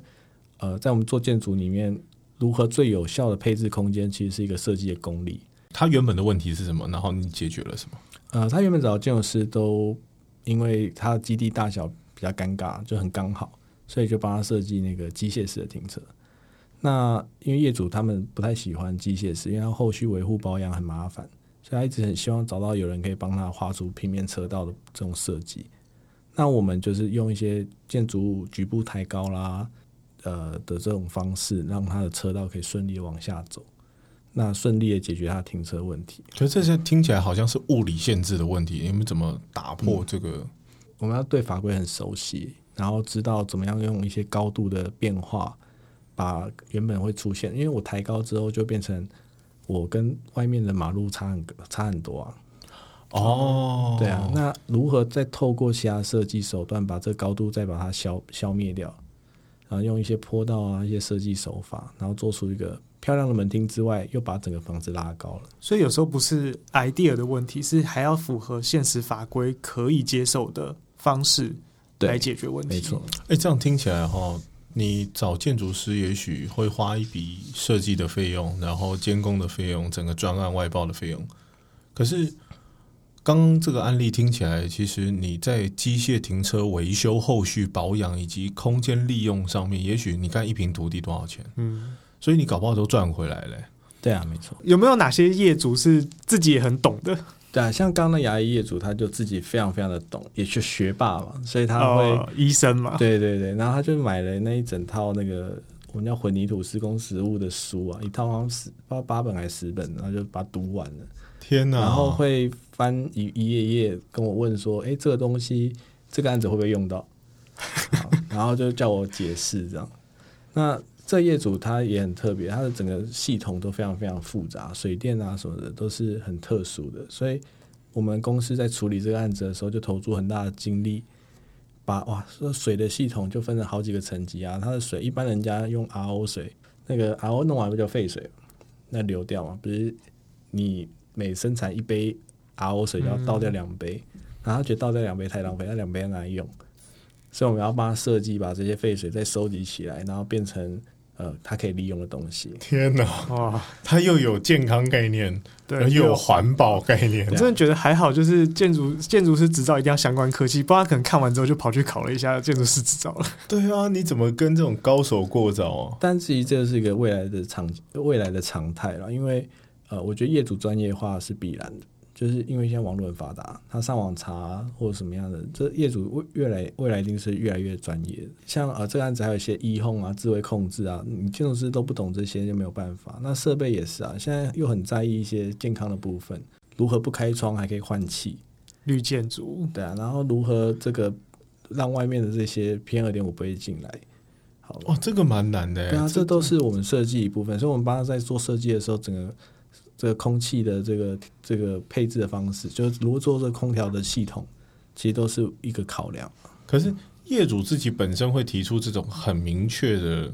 呃，在我们做建筑里面，如何最有效的配置空间，其实是一个设计的功力。他原本的问题是什么？然后你解决了什么？呃，他原本找的建筑师都因为他的基地大小比较尴尬，就很刚好，所以就帮他设计那个机械式的停车。那因为业主他们不太喜欢机械式，因为他后续维护保养很麻烦，所以他一直很希望找到有人可以帮他画出平面车道的这种设计。那我们就是用一些建筑物局部抬高啦，呃的这种方式，让他的车道可以顺利往下走，那顺利的解决他停车问题。可是这些听起来好像是物理限制的问题，你们怎么打破这个？我们要对法规很熟悉，然后知道怎么样用一些高度的变化，把原本会出现，因为我抬高之后就变成我跟外面的马路差很差很多啊。哦，对啊，那如何再透过其他设计手段把这个高度再把它消消灭掉？然后用一些坡道啊，一些设计手法，然后做出一个漂亮的门厅之外，又把整个房子拉高了。所以有时候不是 idea 的问题，是还要符合现实法规可以接受的方式来解决问题。没错，哎，这样听起来哈，你找建筑师也许会花一笔设计的费用，然后监工的费用，整个专案外包的费用。可是刚刚这个案例听起来，其实你在机械停车维修、后续保养以及空间利用上面，也许你看一平土地多少钱，嗯，所以你搞不好都赚回来了。对啊，没错。有没有哪些业主是自己也很懂的？对啊，像刚刚的牙医业主，他就自己非常非常的懂，也是学霸嘛，所以他会，哦、医生嘛，对对对，然后他就买了那一整套那个我们叫混凝土施工实务的书啊，一套好像十八八本还是十本，然后就把它读完了，天哪！然后会翻一一页页跟我问说，哎，这个东西这个案子会不会用到？然后就叫我解释这样。那这业主他也很特别，他的整个系统都非常非常复杂，水电啊什么的都是很特殊的，所以我们公司在处理这个案子的时候，就投注很大的精力，把哇说水的系统就分成好几个层级啊。它的水一般人家用 RO 水，那个 RO 弄完不就废水，那流掉嘛，不是你每生产一杯 RO 水就要倒掉两杯。然后他觉得倒掉两杯太浪费，那两杯拿来用，所以我们要帮他设计，把这些废水再收集起来，然后变成呃他可以利用的东西。天哪，哇，他又有健康概念，对，又有环保概念我，真的觉得还好，就是建筑建筑师执照一定要相关科技，不然他可能看完之后就跑去考了一下建筑师执照了。(laughs) 对啊，你怎么跟这种高手过招啊？但其实这是一个未来的常未来的常态了，因为呃，我觉得业主专业化是必然的，就是因为现在网络很发达，他上网查或者什么样的，这业主未越来未来一定是越来越专业。像呃这个案子还有一些医控啊、智慧控制啊，你建筑师都不懂这些就没有办法。那设备也是啊，现在又很在意一些健康的部分，如何不开窗还可以换气，绿建筑，对啊，然后如何这个让外面的这些 PM 二点五不会进来。好，哇，这个蛮难的欸。对啊，这都是我们设计一部分，所以我们帮他在做设计的时候，整个这个空气的这个这个配置的方式，就是如何做这个空调的系统，其实都是一个考量。可是业主自己本身会提出这种很明确的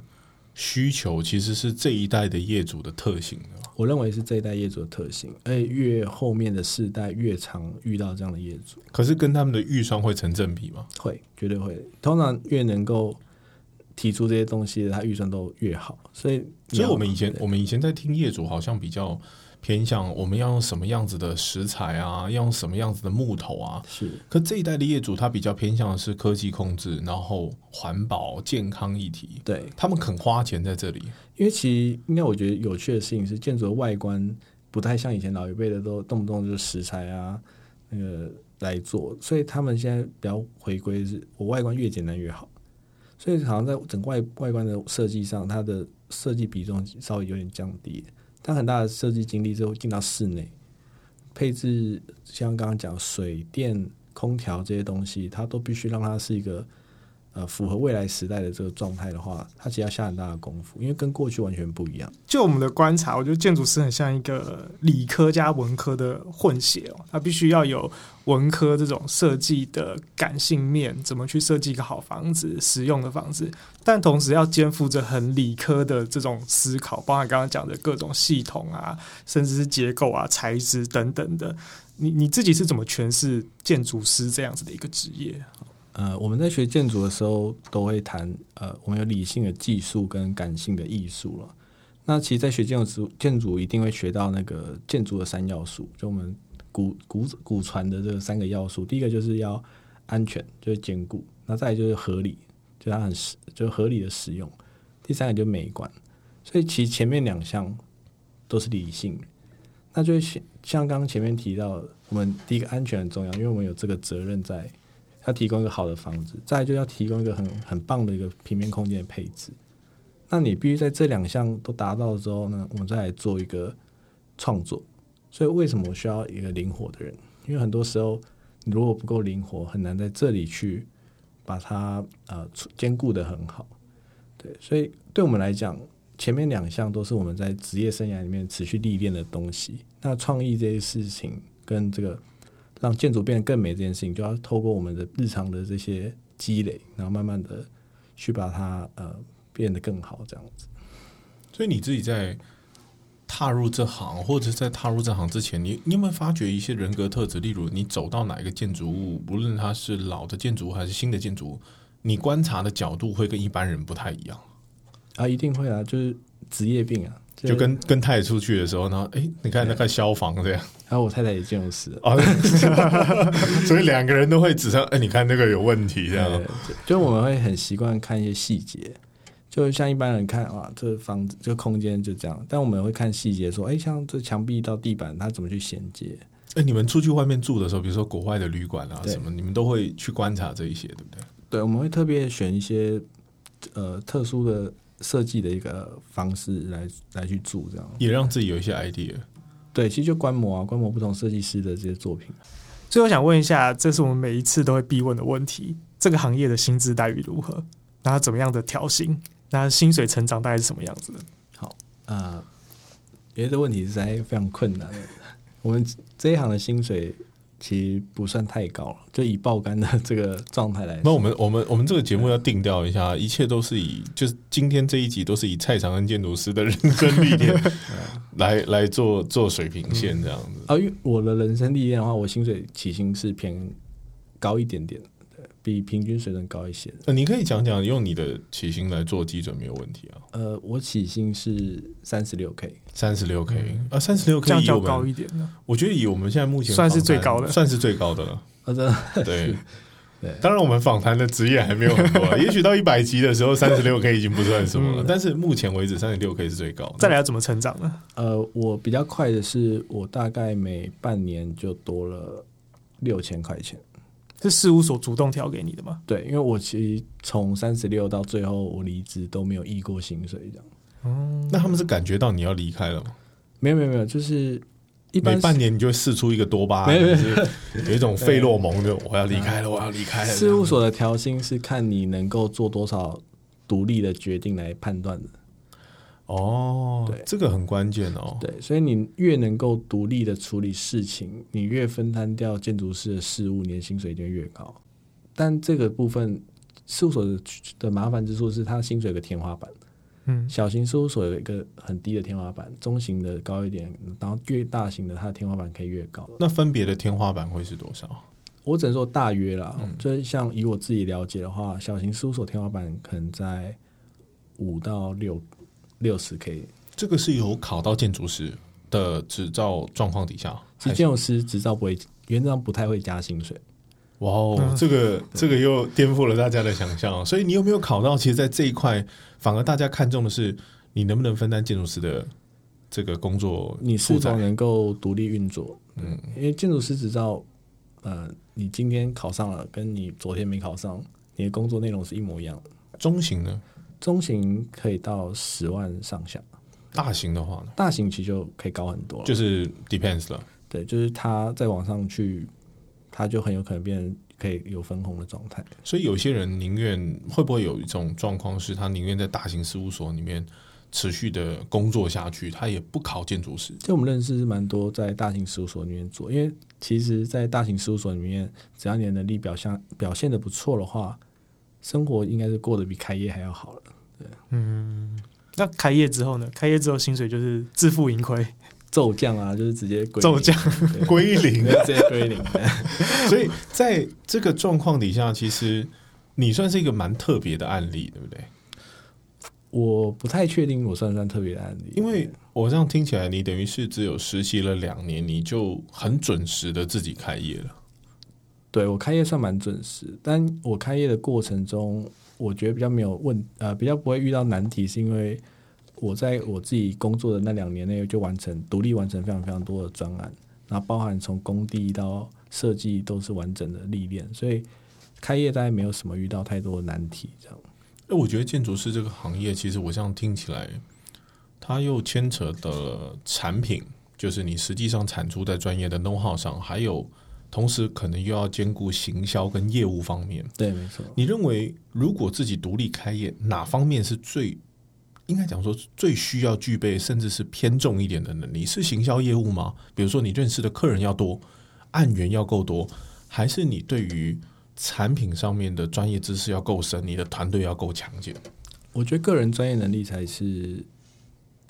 需求，其实是这一代的业主的特性的。我认为是这一代业主的特性，而且越后面的世代越常遇到这样的业主，可是跟他们的预算会成正比吗？会绝对会，通常越能够提出这些东西，他预算都越好。所以，所以我们以前我们以前在听业主好像比较偏向我们要用什么样子的食材啊，要用什么样子的木头啊。是。可这一代的业主他比较偏向的是科技控制，然后环保、健康议题，对，他们肯花钱在这里。因为其实应该我觉得有趣的事情是，建筑的外观不太像以前老一辈的都动不动就是石材啊那个来做，所以他们现在比较回归是我外观越简单越好，所以好像在整个外外观的设计上，它的设计比重稍微有点降低，他很大的设计精力之后进到室内配置，像刚刚讲水电、空调这些东西，他都必须让它是一个。呃，符合未来时代的这个状态的话，它其实要下很大的功夫，因为跟过去完全不一样。就我们的观察，我觉得建筑师很像一个理科加文科的混血哦，他必须要有文科这种设计的感性面，怎么去设计一个好房子、实用的房子，但同时要肩负着很理科的这种思考，包含刚刚讲的各种系统啊，甚至是结构啊、材质等等的。你你自己是怎么诠释建筑师这样子的一个职业？呃，我们在学建筑的时候都会谈，呃，我们有理性的技术跟感性的艺术了。那其实，在学建筑时建筑一定会学到那个建筑的三要素，就我们古古古传的这三个要素。第一个就是要安全，就是坚固；那再就是合理，就它很实，就合理的使用。第三个就是美观。所以其实前面两项都是理性的，那就像像刚刚前面提到，我们第一个安全很重要，因为我们有这个责任在。要提供一个好的房子，再就要提供一个很很棒的一个平面空间的配置。那你必须在这两项都达到之后呢，我们再来做一个创作。所以为什么我需要一个灵活的人？因为很多时候你如果不够灵活，很难在这里去把它呃兼顾的很好。对，所以对我们来讲，前面两项都是我们在职业生涯里面持续历练的东西。那创意这些事情跟这个。让建筑变得更美这件事情，就要透过我们的日常的这些积累，然后慢慢的去把它呃变得更好，这样子。所以你自己在踏入这行，或者是在踏入这行之前，你你有没有发觉一些人格特质？例如，你走到哪一个建筑物，无论它是老的建筑物还是新的建筑物，你观察的角度会跟一般人不太一样啊？一定会啊，就是职业病啊。就跟跟太太出去的时候，然后哎，你看那个消防这样，然后我太太也建筑师啊，(laughs) 所以两个人都会指上，哎，你看那个有问题这样。就我们会很习惯看一些细节，就像一般人看啊，这房子这空间就这样，但我们会看细节，说，哎，像这墙壁到地板，它怎么去衔接？哎，你们出去外面住的时候，比如说国外的旅馆啊什么，你们都会去观察这一些，对不对？对，我们会特别选一些呃特殊的。设计的一个方式来来去做，这样也让自己有一些 idea。对，其实就观摩啊，观摩不同设计师的这些作品。最后想问一下，这是我们每一次都会必问的问题：这个行业的薪资待遇如何？那怎么样的调薪？那薪水成长大概是什么样子的？好，呃，别的问题实在非常困难。我们这一行的薪水。其实不算太高了，就以爆肝的这个状态来。那我们我们我们这个节目要定调一下，一切都是以就是今天这一集都是以蔡长恩建筑师的人生历练 (laughs) 来来做做水平线这样子。啊，因为我的人生历练的话，我薪水起薪是偏高一点点，对比平均水准高一些。呃，你可以讲讲用你的起薪来做基准没有问题啊，呃，我起薪是三十六 K，三十六 K 啊，三十六 k 以我样较高，一点的。我觉得以我们现在目前算是最高的算是最高的了。啊，(laughs) 真的对，对当然我们访谈的职业还没有很多啊，(laughs) 也许到一百级的时候，三十六 K 已经不算什么了。嗯但是目前为止，三十六 K 是最高的。再来要怎么成长呢？呃，我比较快的是，我大概每半年就多了六千块钱。是事务所主动调给你的吗？对，因为我其实从三十六到最后我离职都没有议过薪水，这样。哦那他们是感觉到你要离开了吗？没有没有没有，就是一般每半年你就会试出一个多巴胺，有一种费洛蒙的，我要离开了，我要离开了。事务所的调薪是看你能够做多少独立的决定来判断的。哦，对这个很关键哦。对，所以你越能够独立的处理事情，你越分摊掉建筑师的事务，你的薪水一定越高。但这个部分事务所的的麻烦之处是，它薪水有个天花板。嗯，小型事务所有一个很低的天花板，中型的高一点，然后越大型的它的天花板可以越高。那分别的天花板会是多少？我只能说大约啦，就是像以我自己了解的话，小型事务所天花板可能在五到六六十 K。这个是有考到建筑师的执照状况底下，其实建筑师执照不会，原则上不太会加薪水。哇哦，这个这个又颠覆了大家的想象。所以你有没有考到？其实，在这一块，反而大家看重的是你能不能分担建筑师的这个工作你是。否能够独立运作？嗯，因为建筑师执照，呃，你今天考上了，跟你昨天没考上，你的工作内容是一模一样的。中型呢？中型可以到十万上下，大型的话呢，大型其实就可以高很多了。就是 depends 了。对，就是它再往上去，它就很有可能变成可以有分红的状态。所以有些人宁愿会不会有一种状况，是他宁愿在大型事务所里面持续的工作下去，他也不考建筑师。就我们认识是蛮多在大型事务所里面做，因为其实，在大型事务所里面，只要你的能力表现表现的不错的话，生活应该是过得比开业还要好了。那开业之后呢？开业之后薪水就是自负盈亏，骤降啊，就是直接归零骤降。归零对直接归零。(laughs) 所以在这个状况底下，其实你算是一个蛮特别的案例，对不对？我不太确定我算不算特别的案例，因为我这样听起来，你等于是只有实习了两年，你就很准时的自己开业了。对我开业算蛮准时，但我开业的过程中，我觉得比较没有问呃，比较不会遇到难题，是因为我在我自己工作的那两年内就完成独立完成非常非常多的专案，然后包含从工地到设计都是完整的历练，所以开业大概没有什么遇到太多的难题，这样。那我觉得建筑师这个行业，其实我这样听起来，它又牵扯的产品，就是你实际上产出在专业的 know how 上，还有同时可能又要兼顾行销跟业务方面。对，没错。你认为如果自己独立开业，哪方面是最应该讲说最需要具备，甚至是偏重一点的能力？是行销业务吗？比如说你认识的客人要多，案源要够多，还是你对于产品上面的专业知识要够深，你的团队要够强健？我觉得个人专业能力才是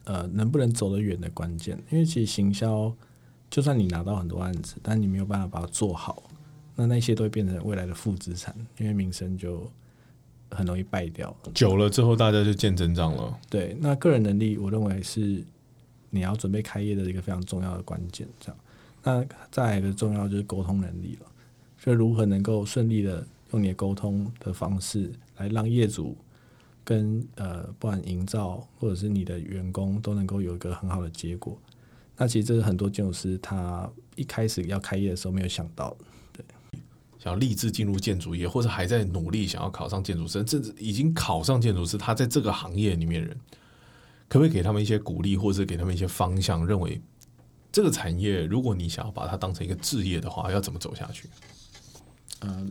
呃能不能走得远的关键，因为其实行销，就算你拿到很多案子，但你没有办法把它做好，那那些都会变成未来的负资产，因为名声就很容易败掉。久了之后，大家就见真章了。对，那个人能力，我认为是你要准备开业的一个非常重要的关键。这样，那再来一个重要就是沟通能力了，就如何能够顺利的用你的沟通的方式来让业主跟呃，不管营造或者是你的员工都能够有一个很好的结果。那其实这是很多建筑师他一开始要开业的时候没有想到的。想要立志进入建筑业，或者还在努力想要考上建筑师，甚至已经考上建筑师，他在这个行业里面人，可不可以给他们一些鼓励，或者给他们一些方向？认为这个产业，如果你想要把它当成一个置业的话，要怎么走下去？嗯，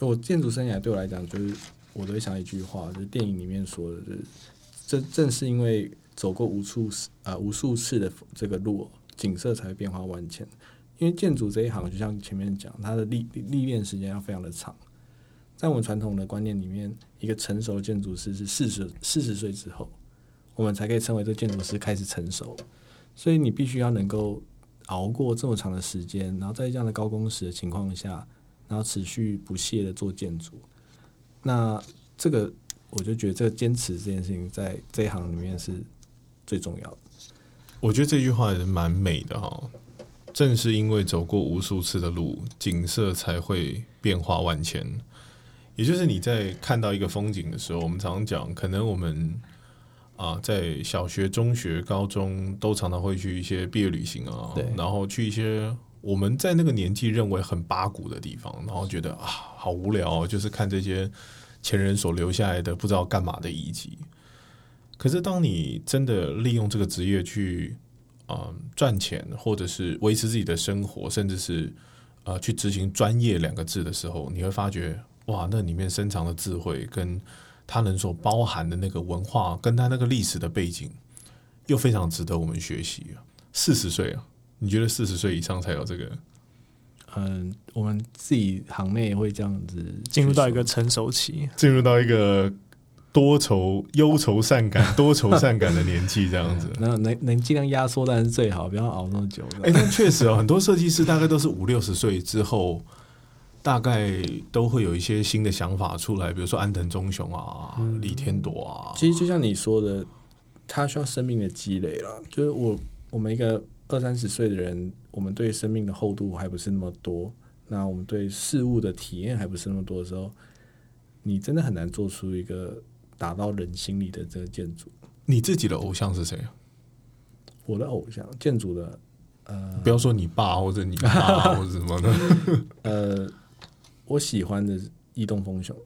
我建筑生涯对我来讲，就是我都会想一句话，就是电影里面说的，就是正正是因为走过无数次啊、无数次的这个路，景色才会变化万千。因为建筑这一行，就像前面讲，它的历历练时间要非常的长。在我们传统的观念里面，一个成熟的建筑师是四十四十岁之后，我们才可以称为这建筑师开始成熟。所以你必须要能够熬过这么长的时间，然后在这样的高工时的情况下，然后持续不懈的做建筑。那这个我就觉得这个坚持这件事情在这一行里面是最重要的。我觉得这句话也蛮美的哈。正是因为走过无数次的路，景色才会变化万千。也就是你在看到一个风景的时候，我们常常讲，可能我们啊，在小学、中学、高中都常常会去一些毕业旅行啊，对然后去一些我们在那个年纪认为很八股的地方，然后觉得啊，好无聊哦，就是看这些前人所留下来的不知道干嘛的遗迹。可是，当你真的利用这个职业去嗯赚钱，或者是维持自己的生活，甚至是呃去执行专业两个字的时候，你会发觉哇，那里面深藏的智慧，跟他能所包含的那个文化，跟他那个历史的背景，又非常值得我们学习。四十岁啊，你觉得四十岁以上才有这个？嗯，我们自己行内会这样子进入到一个成熟期。进入到一个多愁、忧愁善感、多愁善感的年纪，这样子说。(laughs) 那能能尽量压缩当然是最好，不要熬那么久。哎、但确实哦，很多设计师大概都是五六十岁之后，大概都会有一些新的想法出来，比如说安藤忠雄啊、李天铎啊，其实就像你说的，他需要生命的积累了。就是我我们一个二三十岁的人，我们对生命的厚度还不是那么多，那我们对事物的体验还不是那么多的时候，你真的很难做出一个打到人心里的这个建筑。你自己的偶像是谁啊？我的偶像建筑的，呃不要说你爸或者你妈或者什么的，(laughs) 呃，我喜欢的是移动风雄，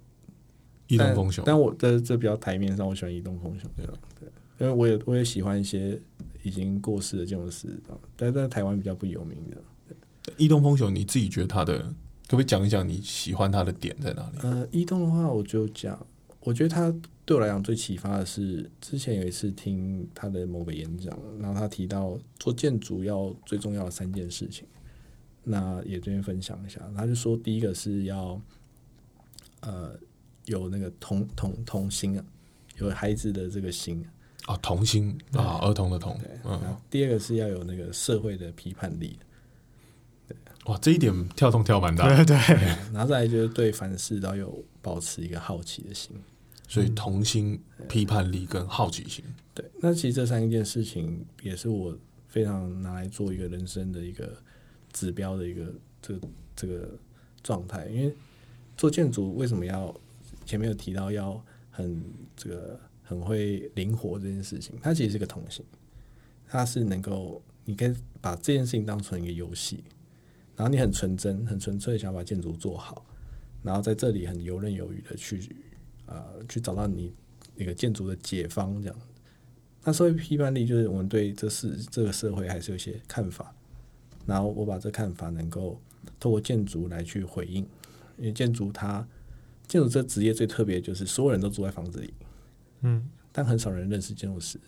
移动风雄但但我在这比较台面上，我喜欢移动风雄，这样对，因为我也我也喜欢一些已经过世的建筑师，啊但在台湾比较不有名的。移动风雄，你自己觉得他的，可不可以讲一讲你喜欢他的点在哪里？呃，移动的话，我就讲，我觉得他对我来讲最启发的是，之前有一次听他的某个演讲，然后他提到做建筑要最重要的三件事情，那也这边分享一下。他就说，第一个是要呃有那个童童童心啊，有孩子的这个心，啊，童心啊，儿童的童对，，嗯，第二个是要有那个社会的批判力，哇，这一点跳动跳蛮大，对对，然后再来就是对凡事都要有保持一个好奇的心。所以童心、批判力跟好奇心，对，那其实这三件事情也是我非常拿来做一个人生的一个指标的一个这个这个状态。因为做建筑为什么要前面有提到要很这个很会灵活这件事情，它其实是个童心，它是能够你可以把这件事情当成一个游戏，然后你很纯真、很纯粹地想把建筑做好，然后在这里很游刃有余的去呃去找到你那个建筑的解方这样。那社会批判力就是我们对这世这个社会还是有些看法，然后我把这看法能够透过建筑来去回应，因为建筑它建筑这职业最特别就是所有人都住在房子里，嗯，但很少人认识建筑师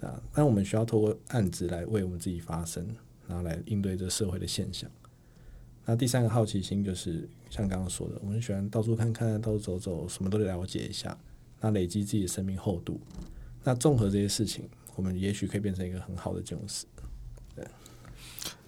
啊。但我们需要透过案子来为我们自己发声，然后来应对这社会的现象。那第三个好奇心就是像刚刚说的，我们喜欢到处看看，到处走走，什么都了解一下，那累积自己的生命厚度。那综合这些事情，我们也许可以变成一个很好的建筑师。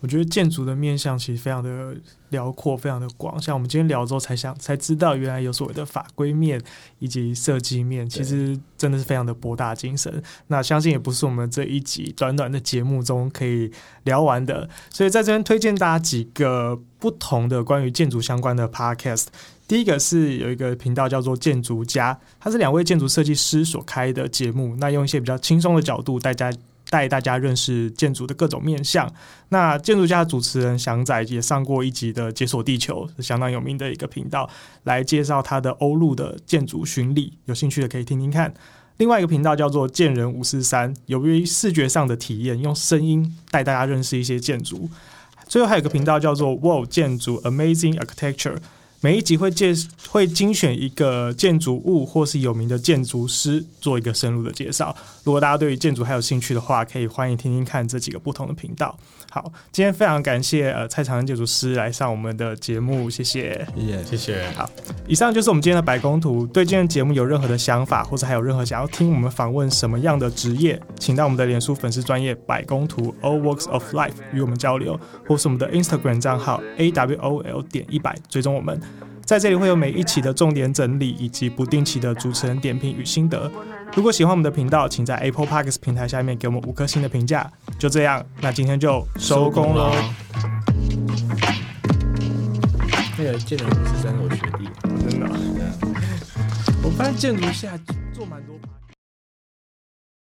我觉得建筑的面向其实非常的辽阔，非常的广。像我们今天聊之后才想才知道，原来有所谓的法规面以及设计面，其实真的是非常的博大精深。那相信也不是我们这一集短短的节目中可以聊完的。所以在这边推荐大家几个不同的关于建筑相关的 podcast。第一个是有一个频道叫做建筑家，它是两位建筑设计师所开的节目，那用一些比较轻松的角度大家带大家认识建筑的各种面向。那建筑家主持人祥仔也上过一集的《解锁地球》，是相当有名的一个频道，来介绍他的欧陆的建筑巡礼，有兴趣的可以听听看。另外一个频道叫做“建人五四三”，由于视觉上的体验，用声音带大家认识一些建筑。最后还有一个频道叫做 “Wow 建筑 Amazing Architecture”，每一集会介会精选一个建筑物或是有名的建筑师做一个深入的介绍。如果大家对于建筑还有兴趣的话，可以欢迎听听看这几个不同的频道。好，今天非常感谢呃蔡长恩建筑师来上我们的节目，谢谢。谢谢。谢谢。以上就是我们今天的百工图。对今天的节目有任何的想法，或者还有任何想要听我们访问什么样的职业，请到我们的脸书粉丝专业百工图 All Works of Life 与我们交流，或是我们的 Instagram 账号 A W O L 点一百追踪我们。在这里会有每一期的重点整理，以及不定期的主持人点评与心得。如果喜欢我们的频道，请在 Apple Podcasts 平台下面给我们五颗星的评价。就这样，那今天就收工喽。那个建筑师真是我学弟，真的，(laughs) 我发现建筑下做蛮多。